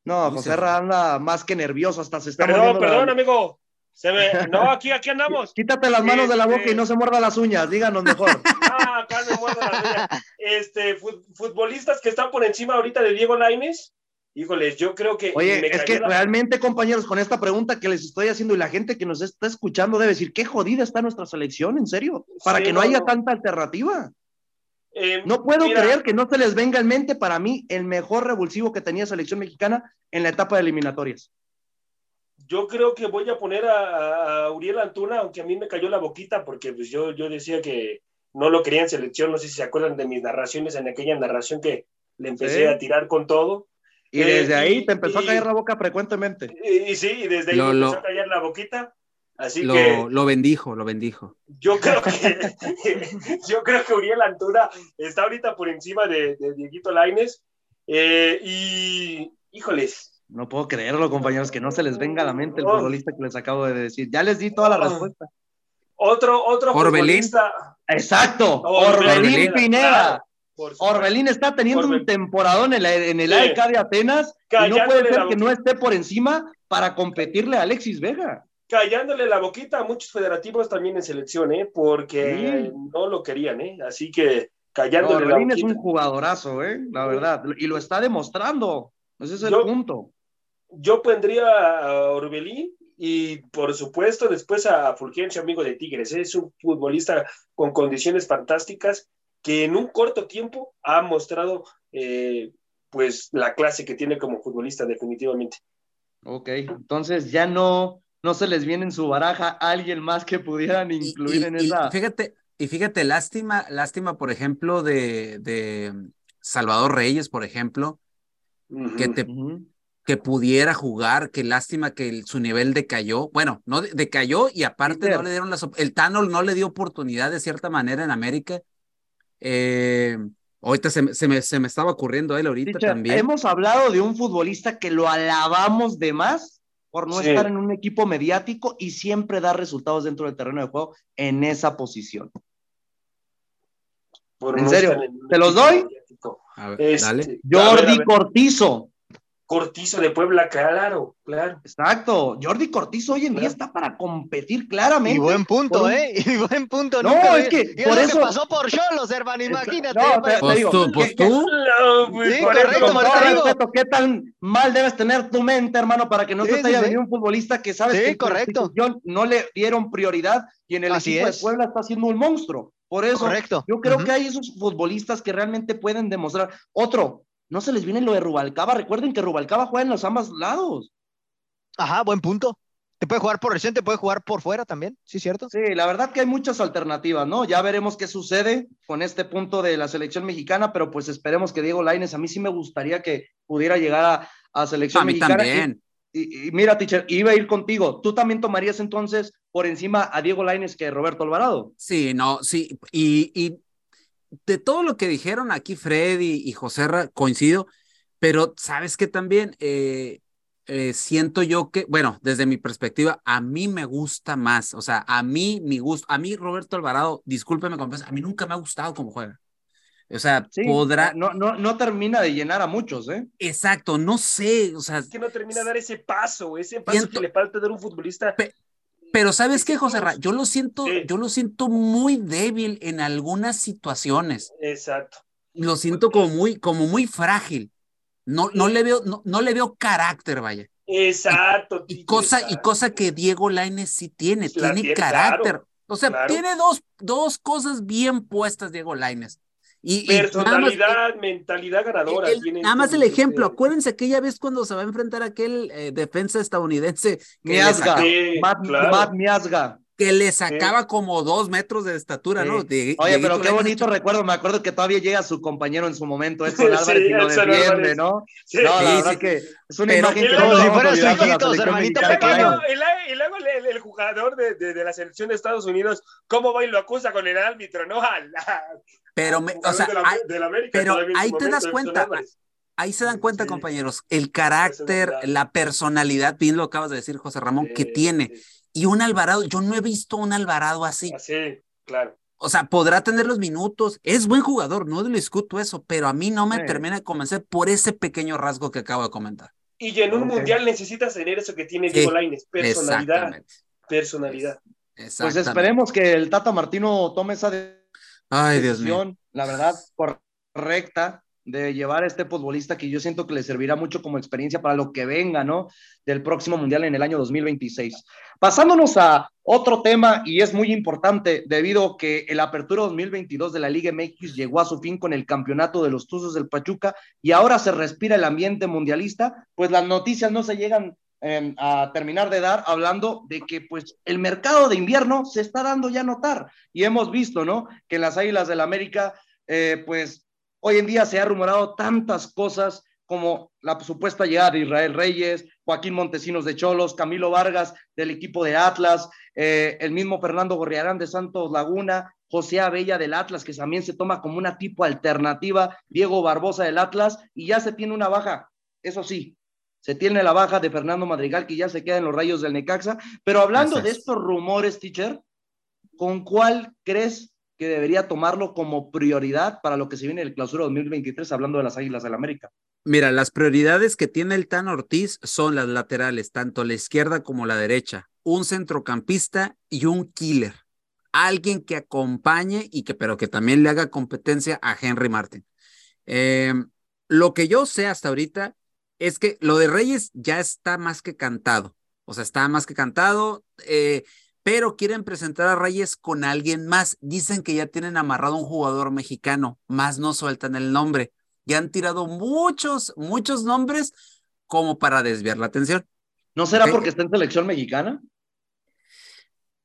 No, Uy, José se- Ra anda más que nervioso, hasta se está Perdón, la- perdón, amigo. Se me... No, aquí, aquí andamos. Quítate las manos de la boca Este- y no se muerda las uñas, díganos mejor. Ah, acá me muerdo la uña. Este, fut- futbolistas que están por encima ahorita de Diego Laines. Híjoles, yo creo que. Oye, me es que la- realmente, compañeros, con esta pregunta que les estoy haciendo y la gente que nos está escuchando debe decir, qué jodida está nuestra selección, en serio, para Sí, que no no, haya tanta alternativa. eh, No puedo mira, creer que no se les venga en mente para mí el mejor revulsivo que tenía selección mexicana en la etapa de eliminatorias. Yo creo que voy a poner a, a Uriel Antuna, aunque a mí me cayó la boquita, porque pues yo, yo decía que no lo quería en selección. No sé si se acuerdan de mis narraciones en aquella narración que le empecé Sí. a tirar con todo. Y Eh, desde ahí y- te empezó y- a caer la boca frecuentemente. Y, y sí, y desde ahí Lo- me lo- empezó a callar la boquita. Así Lo, que lo bendijo, lo bendijo. yo creo que yo creo que Uriel Antuna está ahorita por encima de, de Dieguito Laines. Eh, y híjoles, No puedo creerlo, compañeros, que no se les venga a la mente el Oh. futbolista que les acabo de decir. Ya les di toda la Oh. respuesta. otro, otro Orbelín. futbolista. Exacto, Orbelín, Orbelín Pineda. claro. Orbelín está teniendo un temporadón en, la- en el Sí. AEK de Atenas y no puede ser la que no esté por encima para competirle a Alexis Vega. callándole la boquita a muchos federativos también en selección, ¿eh? porque Sí. no lo querían, ¿eh? así que callándole la Orbelín es boquita. un jugadorazo, ¿eh? la verdad, y lo está demostrando. Ese es el Yo- punto. Yo pondría a Orbelín y por supuesto después a Fulgencio, amigo de Tigres. ¿eh? Es un futbolista con condiciones fantásticas que en un corto tiempo ha mostrado eh, pues la clase que tiene como futbolista definitivamente. Ok, entonces ya no, no se les viene en su baraja alguien más que pudieran incluir y- en y esa. fíjate, y fíjate, lástima, lástima, por ejemplo, de, de Salvador Reyes, por ejemplo, que te. Que pudiera jugar, qué lástima que el- su nivel decayó. Bueno, no de- decayó y aparte Peter. no le dieron las el Tano no le dio oportunidad de cierta manera en América. Eh, ahorita se, me- se me, se me estaba ocurriendo a él ahorita también. Hemos hablado de un futbolista que lo alabamos de más por no Sí. estar en un equipo mediático y siempre dar resultados dentro del terreno de juego en esa posición. Por ¿En no serio? en ¿Te los doy? mediático. A ver, Este, dale. a ver, Jordi a ver. Cortizo. Cortizo de Puebla, claro, claro. Exacto. Jordi Cortizo hoy en día está para competir claramente. Y buen punto, ¿eh? Y buen punto. No, nunca es que y por eso eso que pasó por Cholos, hermano, imagínate. No, te, te Pues digo, tú, pues que- tú. No, pues, Sí, por correcto, respeto, ¿qué tan mal debes tener tu mente, hermano, para que no Sí, se te sí, haya sí. venido un futbolista que sabes Sí, que correcto. no le dieron prioridad y en el Así equipo es. de Puebla está siendo un monstruo? Por eso, Correcto. yo creo Ujú. que hay esos futbolistas que realmente pueden demostrar. Otro, no se les viene lo de Rubalcaba. Recuerden que Rubalcaba juega en los ambos lados. Ajá, buen punto. Te puede jugar por el centro, te puede jugar por fuera también, ¿sí cierto? Sí, la verdad que hay muchas alternativas, ¿no? Ya veremos qué sucede con este punto de la selección mexicana, pero pues esperemos que Diego Lainez, a mí sí me gustaría que pudiera llegar a, a selección A mí mexicana. también. Y, y mira, teacher, iba a ir contigo. ¿Tú también tomarías entonces por encima a Diego Lainez que Roberto Alvarado? Sí, no, sí. Y, y de todo lo que dijeron aquí Freddy y José Ra, coincido, pero sabes que también eh, eh, siento yo que, bueno, desde mi perspectiva, a mí me gusta más, o sea, a mí mi gusto, a mí Roberto Alvarado, discúlpeme, compas, a mí nunca me ha gustado cómo juega. O sea, Sí, podrá, No, no, no termina de llenar a muchos, ¿eh? exacto, no sé, o sea, Es que no termina de dar ese paso, ese paso Siento- que le falta dar a un futbolista. Pero ¿sabes qué, José Ra? Yo lo siento, Sí. yo lo siento muy débil en algunas situaciones. Exacto. Lo siento como muy, como muy frágil. No, no le veo, no, no le veo carácter, vaya. Exacto. Y Tito, cosa, y exacto. cosa que Diego Lainez sí tiene, La tiene tiene, carácter. claro, o sea, claro. tiene dos, dos cosas bien puestas, Diego Lainez. Y, y nada más- Personalidad, mentalidad ganadora. el- tiene nada más el este- ejemplo, acuérdense aquella vez cuando se va a enfrentar a aquel eh, defensa estadounidense que saca- Sí, Matt, claro. Matt Miazga. que le sacaba como dos metros de estatura, ¿no? De- Oye, pero qué bonito recuerdo, me acuerdo que todavía llega su compañero en su momento, Edson Sí, Álvarez, y lo defiende, Álvarez. ¿no? Sí. No, la Sí, verdad sí. que es una Pero- imagen que nos si fuera su hijito, hermanito mexicana, Y luego, el, el jugador de, de- de la selección de Estados Unidos, ¿cómo va y lo acusa con el árbitro? No, Pero, me- o sea, de la, hay- de la América pero ahí te das cuenta, ahí se dan cuenta, Sí. compañeros, el carácter, la personalidad, bien lo acabas de decir, José Ramón, que tiene. sí. Y un Alvarado, yo no he visto un Alvarado así. Así, claro. O sea, podrá tener los minutos, es buen jugador, no le discuto eso, pero a mí no me Sí. termina de convencer por ese pequeño rasgo que acabo de comentar. Y en un mundial necesitas tener eso que tiene Sí, Diego Lainez, personalidad, Exactamente. personalidad. Pues esperemos que el Tata Martino tome esa Ay, Dios mío. la verdad, correcta de llevar a este futbolista que yo siento que le servirá mucho como experiencia para lo que venga, ¿no? Del próximo Mundial en el año 2026. Pasándonos a otro tema, y es muy importante debido a que el Apertura 2022 de la Liga MX llegó a su fin con el campeonato de los Tuzos del Pachuca y ahora se respira el ambiente mundialista, pues las noticias no se llegan eh, a terminar de dar hablando de que pues el mercado de invierno se está dando ya a notar y hemos visto, ¿no? Que en las Águilas del América, eh, pues hoy en día se ha rumorado tantas cosas como la supuesta llegada de Israel Reyes, Joaquín Montesinos de Cholos, Camilo Vargas del equipo de Atlas, eh, el mismo Fernando Gorriarán de Santos Laguna, José Abella del Atlas, que también se toma como una tipo alternativa, Diego Barbosa del Atlas, y ya se tiene una baja, eso sí, se tiene la baja de Fernando Madrigal, que ya se queda en los rayos del Necaxa, pero hablando de es. estos rumores, teacher, ¿con cuál crees que debería tomarlo como prioridad para lo que se viene el clausura 2023, hablando de las Águilas del América? Mira, las prioridades que tiene el Tan Ortiz son las laterales, tanto la izquierda como la derecha, un centrocampista y un killer, alguien que acompañe y que, pero que también le haga competencia a Henry Martin. Eh, lo que yo sé hasta ahorita es que lo de Reyes ya está más que cantado, o sea, está más que cantado, eh, pero quieren presentar a Reyes con alguien más. Dicen que ya tienen amarrado un jugador mexicano, más no sueltan el nombre. Ya han tirado muchos, muchos nombres como para desviar la atención. ¿No será porque está en selección mexicana?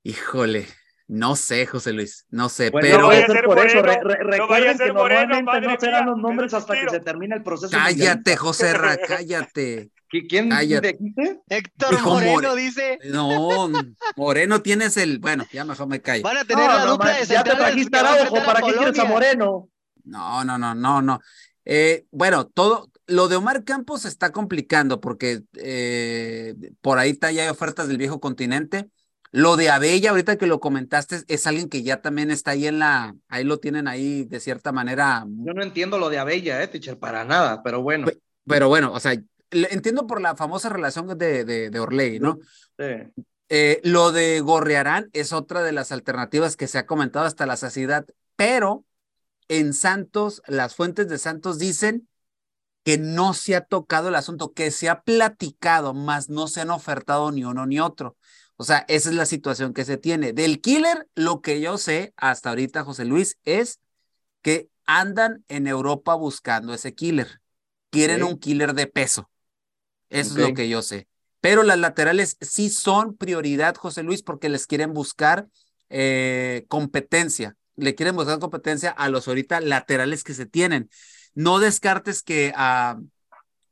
Híjole, no sé, José Luis, no sé, Bueno, pero no vaya a ser por eso. Moreno, Re- re- no vaya a recuerden ser que Moreno, normalmente madre no serán los nombres hasta que se termina el proceso. cállate. José Ra, cállate. ¿Qui- ¿Quién Cállate. dijiste? Héctor Dijo Moreno More- dice, No, Moreno tienes el, bueno, ya mejor me callo. van a tener No, la no, dupla de ya te trajiste Araujo, ¿para qué quieres a. Moreno? No, no, no, no, no. Eh, bueno, todo, lo de Omar Campos se está complicando porque eh, por ahí está ya hay ofertas del viejo continente. Lo de Abella, ahorita que lo comentaste, es alguien que ya también está ahí en la, ahí lo tienen ahí de cierta manera, Yo no entiendo lo de Abella, eh, teacher, para nada, pero bueno. pero bueno, o sea, entiendo por la famosa relación de, de, de Orley, ¿no? Sí. Eh, lo de Gorrearán es otra de las alternativas que se ha comentado hasta la saciedad, pero en Santos, las fuentes de Santos dicen que no se ha tocado el asunto, que se ha platicado, más no se han ofertado ni uno ni otro. O sea, esa es la situación que se tiene. Del killer, lo que yo sé hasta ahorita, José Luis, es que andan en Europa buscando ese killer. Quieren un killer de peso. Eso es lo que yo sé. Pero las laterales sí son prioridad, José Luis, porque les quieren buscar eh, competencia. Le quieren buscar competencia a los ahorita laterales que se tienen. No descartes que a,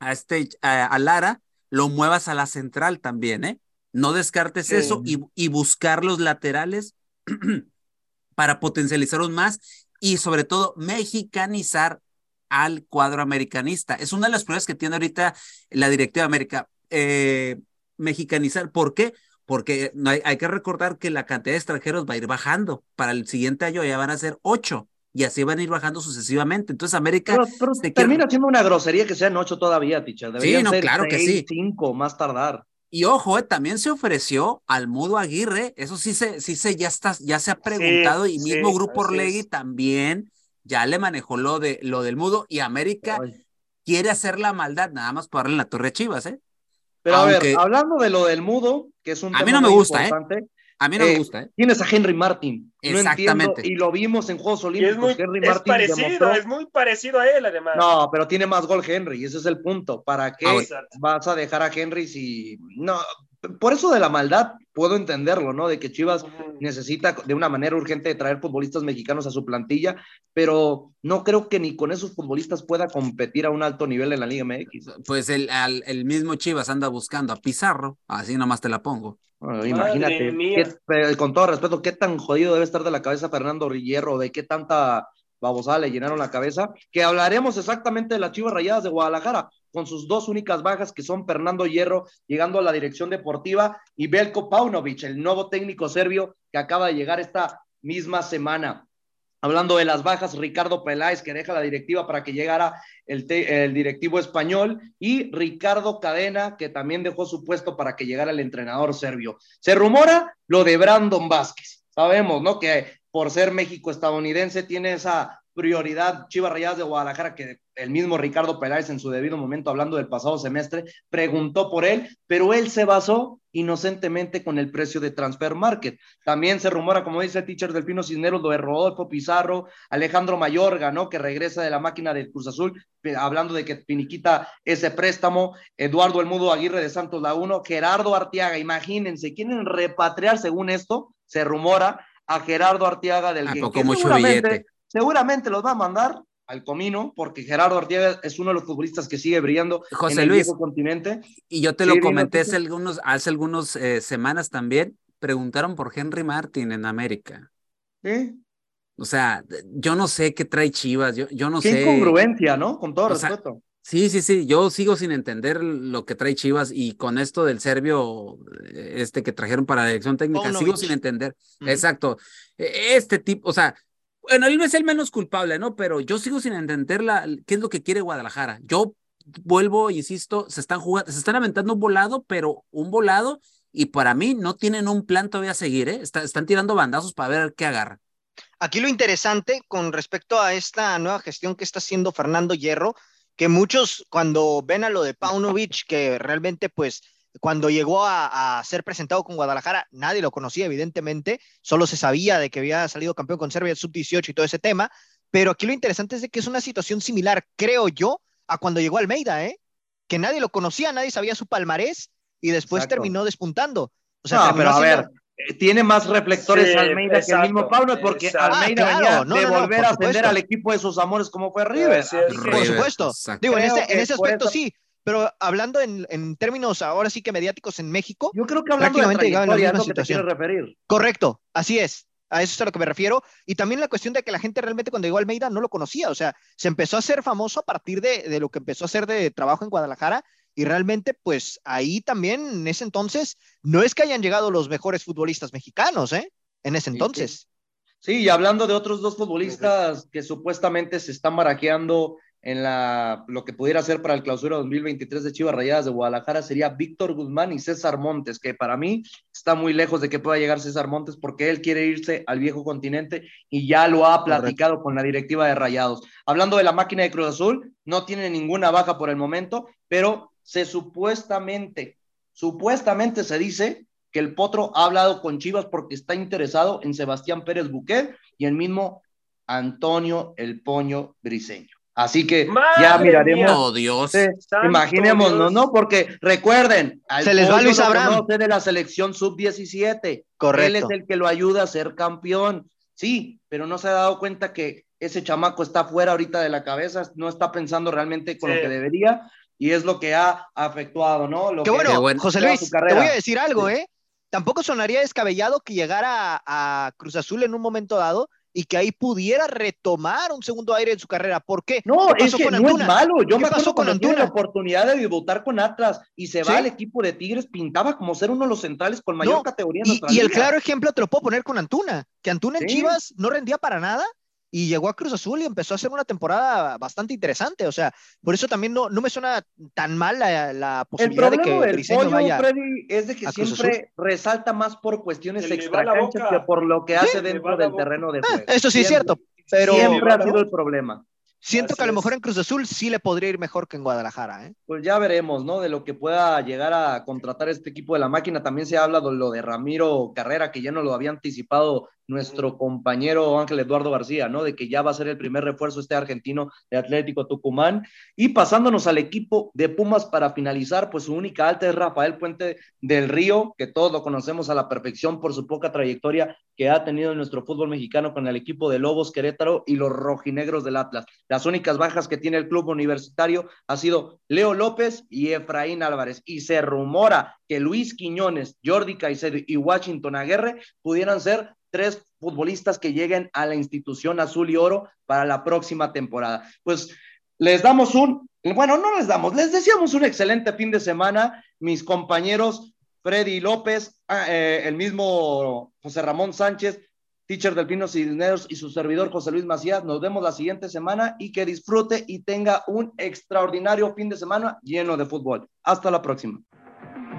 a este, a, a Lara lo muevas a la central también, ¿eh? No descartes Sí. eso y, y buscar los laterales para potencializarlos más y sobre todo mexicanizar al cuadro americanista. Es una de las pruebas que tiene ahorita la directiva de América. eh, mexicanizar. ¿Por qué? Porque hay, hay que recordar que la cantidad de extranjeros va a ir bajando. Para el siguiente año ya van a ser ocho y así van a ir bajando sucesivamente. Entonces América Pero, pero se termina quiere- siendo una grosería que sean ocho todavía, teacher. Deberían no, ser claro que sí. cinco, más tardar. Y ojo, eh, también se ofreció al Mudo Aguirre, eso sí se, sí se, ya está, ya se ha preguntado, y sí, mismo Grupo Orlegui es. también ya le manejó lo de lo del Mudo, y América Ay. quiere hacer la maldad, nada más por darle en la torre a Chivas, ¿eh? Pero a ver, hablando de lo del mudo, que es un A mí tema no me muy gusta, ¿eh? A mí no Eh, me gusta, ¿eh? tienes a Henry Martin. No entiendo, Exactamente. y lo vimos en Juegos Y es, Olímpicos. muy, Henry es Martin parecido, demostró- es muy parecido a él, además. No, pero tiene más gol Henry, y ese es el punto. ¿Para qué Ah. Exacto. vas a dejar a Henry si no? Por eso de la maldad puedo entenderlo, ¿no? De que Chivas necesita de una manera urgente de traer futbolistas mexicanos a su plantilla, pero no creo que ni con esos futbolistas pueda competir a un alto nivel en la Liga MX. Pues el, al- el mismo Chivas anda buscando a Pizarro, así nomás te la pongo. Bueno, imagínate, qué- pero con todo respeto, qué tan jodido debe estar de la cabeza Fernando Hierro, de qué tanta babosada le llenaron la cabeza, que hablaremos exactamente de las Chivas Rayadas de Guadalajara, con sus dos únicas bajas, que son Fernando Hierro llegando a la dirección deportiva y Belko Paunovic, el nuevo técnico serbio que acaba de llegar esta misma semana. Hablando de las bajas, Ricardo Peláez, que deja la directiva para que llegara el, directivo español, y Ricardo Cadena, que también dejó su puesto para que llegara el entrenador serbio. Se rumora lo de Brandon Vázquez. Sabemos, ¿no? Que por ser México estadounidense tiene esa prioridad Chivas Rayadas de Guadalajara, que el mismo Ricardo Peláez en su debido momento, hablando del pasado semestre, preguntó por él, pero él se basó inocentemente con el precio de Transfer Market. También se rumora, como dice el teacher Delfino Cisneros, lo de Rodolfo Pizarro, Alejandro Mayorga, ¿no? Que regresa de la máquina del Cruz Azul, hablando de que finiquita ese préstamo, Eduardo El Mudo Aguirre de Santos La 1, Gerardo Arteaga, imagínense, quieren repatriar, según esto, se rumora, a Gerardo Arteaga del ¿A que- que seguramente, billete? seguramente los va a mandar al comino, porque Gerardo Arteaga es uno de los futbolistas que sigue brillando José en el Luis. viejo continente. Y yo te lo comenté hace algunos, hace eh, semanas también, preguntaron por Henry Martin en América. ¿Sí? O sea, yo no sé qué trae Chivas, yo, yo no Qué sé. incongruencia, ¿no? Con todo O sea, respeto. Sí, sí, sí, yo sigo sin entender lo que trae Chivas y con esto del serbio, eh, este que trajeron para la dirección técnica, sigo Paunovic. sin entender. Exacto. E- Este tipo, o sea, bueno, él no es el menos culpable, ¿no? Pero yo sigo sin entender la, qué es lo que quiere Guadalajara. Yo vuelvo, insisto, se están jugando, se están aventando un volado, pero un volado, y para mí no tienen un plan todavía a seguir, ¿eh? Está- están tirando bandazos para ver qué agarra. Aquí lo interesante con respecto a esta nueva gestión que está haciendo Fernando Hierro, que muchos cuando ven a lo de Paunovic, que realmente pues cuando llegó a, a ser presentado con Guadalajara, nadie lo conocía evidentemente, solo se sabía de que había salido campeón con Serbia sub-18 y todo ese tema, pero aquí lo interesante es de que es una situación similar, creo yo, a cuando llegó Almeida, ¿eh? que nadie lo conocía, nadie sabía su palmarés y después Exacto. terminó despuntando. O sea, no, pero a ver, tiene más reflectores Sí, Almeida que el exacto, mismo Pauno, porque exacto. Almeida Ah, claro, no, de no, volver a ascender al equipo de sus amores como fue River. Así es. Así que- Por supuesto. exacto. Digo, en ese, en ese aspecto eso- sí, pero hablando en, en términos ahora sí que mediáticos en México, Yo creo que hablando de Prácticamente llegaba en la misma lo que te situación. referir. correcto, así es. A eso es a lo que me refiero. Y también la cuestión de que la gente realmente cuando llegó a Almeida no lo conocía. O sea, se empezó a hacer famoso a partir de, de lo que empezó a hacer de trabajo en Guadalajara. Y realmente, pues ahí también, en ese entonces, no es que hayan llegado los mejores futbolistas mexicanos, ¿eh? En ese entonces. Sí, y hablando de otros dos futbolistas que supuestamente se están barajeando en la, lo que pudiera ser para el clausura 2023 de Chivas Rayadas de Guadalajara sería Víctor Guzmán y César Montes, que para mí está muy lejos de que pueda llegar César Montes porque él quiere irse al viejo continente y ya lo ha platicado con la directiva de Rayados. Hablando de la máquina de Cruz Azul, no tiene ninguna baja por el momento, pero se supuestamente, supuestamente se dice que el Potro ha hablado con Chivas porque está interesado en Sebastián Pérez Buquet y el mismo Antonio El Poño Briseño. Así que ya miraremos. Oh, Dios. imaginémonos, ¿no? Porque recuerden, se les va Luis Abraham. de la selección sub-17. Correcto. Él es el que lo ayuda a ser campeón. Sí, pero no se ha dado cuenta que ese chamaco está fuera ahorita de la cabeza, no está pensando realmente con lo que debería y es lo que ha afectuado, ¿no? Lo Qué bueno, José Luis, te voy a decir algo, ¿eh? Tampoco sonaría descabellado que llegara a Cruz Azul en un momento dado y que ahí pudiera retomar un segundo aire en su carrera. ¿Por qué? No, es que no es malo. Yo me acuerdo con tuvo la oportunidad de debutar con Atlas y se va al equipo de Tigres, pintaba como ser uno de los centrales con mayor categoría. y, y el claro ejemplo te lo puedo poner con Antuna, que Antuna en Chivas no rendía para nada y llegó a Cruz Azul y empezó a hacer una temporada bastante interesante. O sea, por eso también no, no me suena tan mal la, la posibilidad de que el pollo, vaya Freddy, es de que siempre resalta más por cuestiones extracanchas que por lo que hace dentro del terreno de eh, juego. eso sí es cierto, pero siempre ha sido el problema. Siento que a lo mejor en Cruz Azul sí le podría ir mejor que en Guadalajara. ¿eh? Pues ya veremos, ¿no? De lo que pueda llegar a contratar este equipo de la máquina. También se habla de lo de Ramiro Carrera, que ya no lo había anticipado nuestro compañero Ángel Eduardo García, ¿no? De que ya va a ser el primer refuerzo este argentino de Atlético Tucumán. Y pasándonos al equipo de Pumas para finalizar, pues su única alta es Rafael Puente del Río, que todos lo conocemos a la perfección por su poca trayectoria que ha tenido en nuestro fútbol mexicano con el equipo de Lobos Querétaro y los rojinegros del Atlas. Las únicas bajas que tiene el club universitario ha sido Leo López y Efraín Álvarez. Y se rumora que Luis Quiñones, Jordi Caicedo y Washington Aguirre pudieran ser tres futbolistas que lleguen a la institución azul y oro para la próxima temporada. Pues les damos un, bueno, no les damos, les deseamos un excelente fin de semana, mis compañeros Freddy López, ah, eh, el mismo José Ramón Sánchez, teacher del Pino Cisneros y su servidor José Luis Macías. Nos vemos la siguiente semana y que disfrute y tenga un extraordinario fin de semana lleno de fútbol. Hasta la próxima.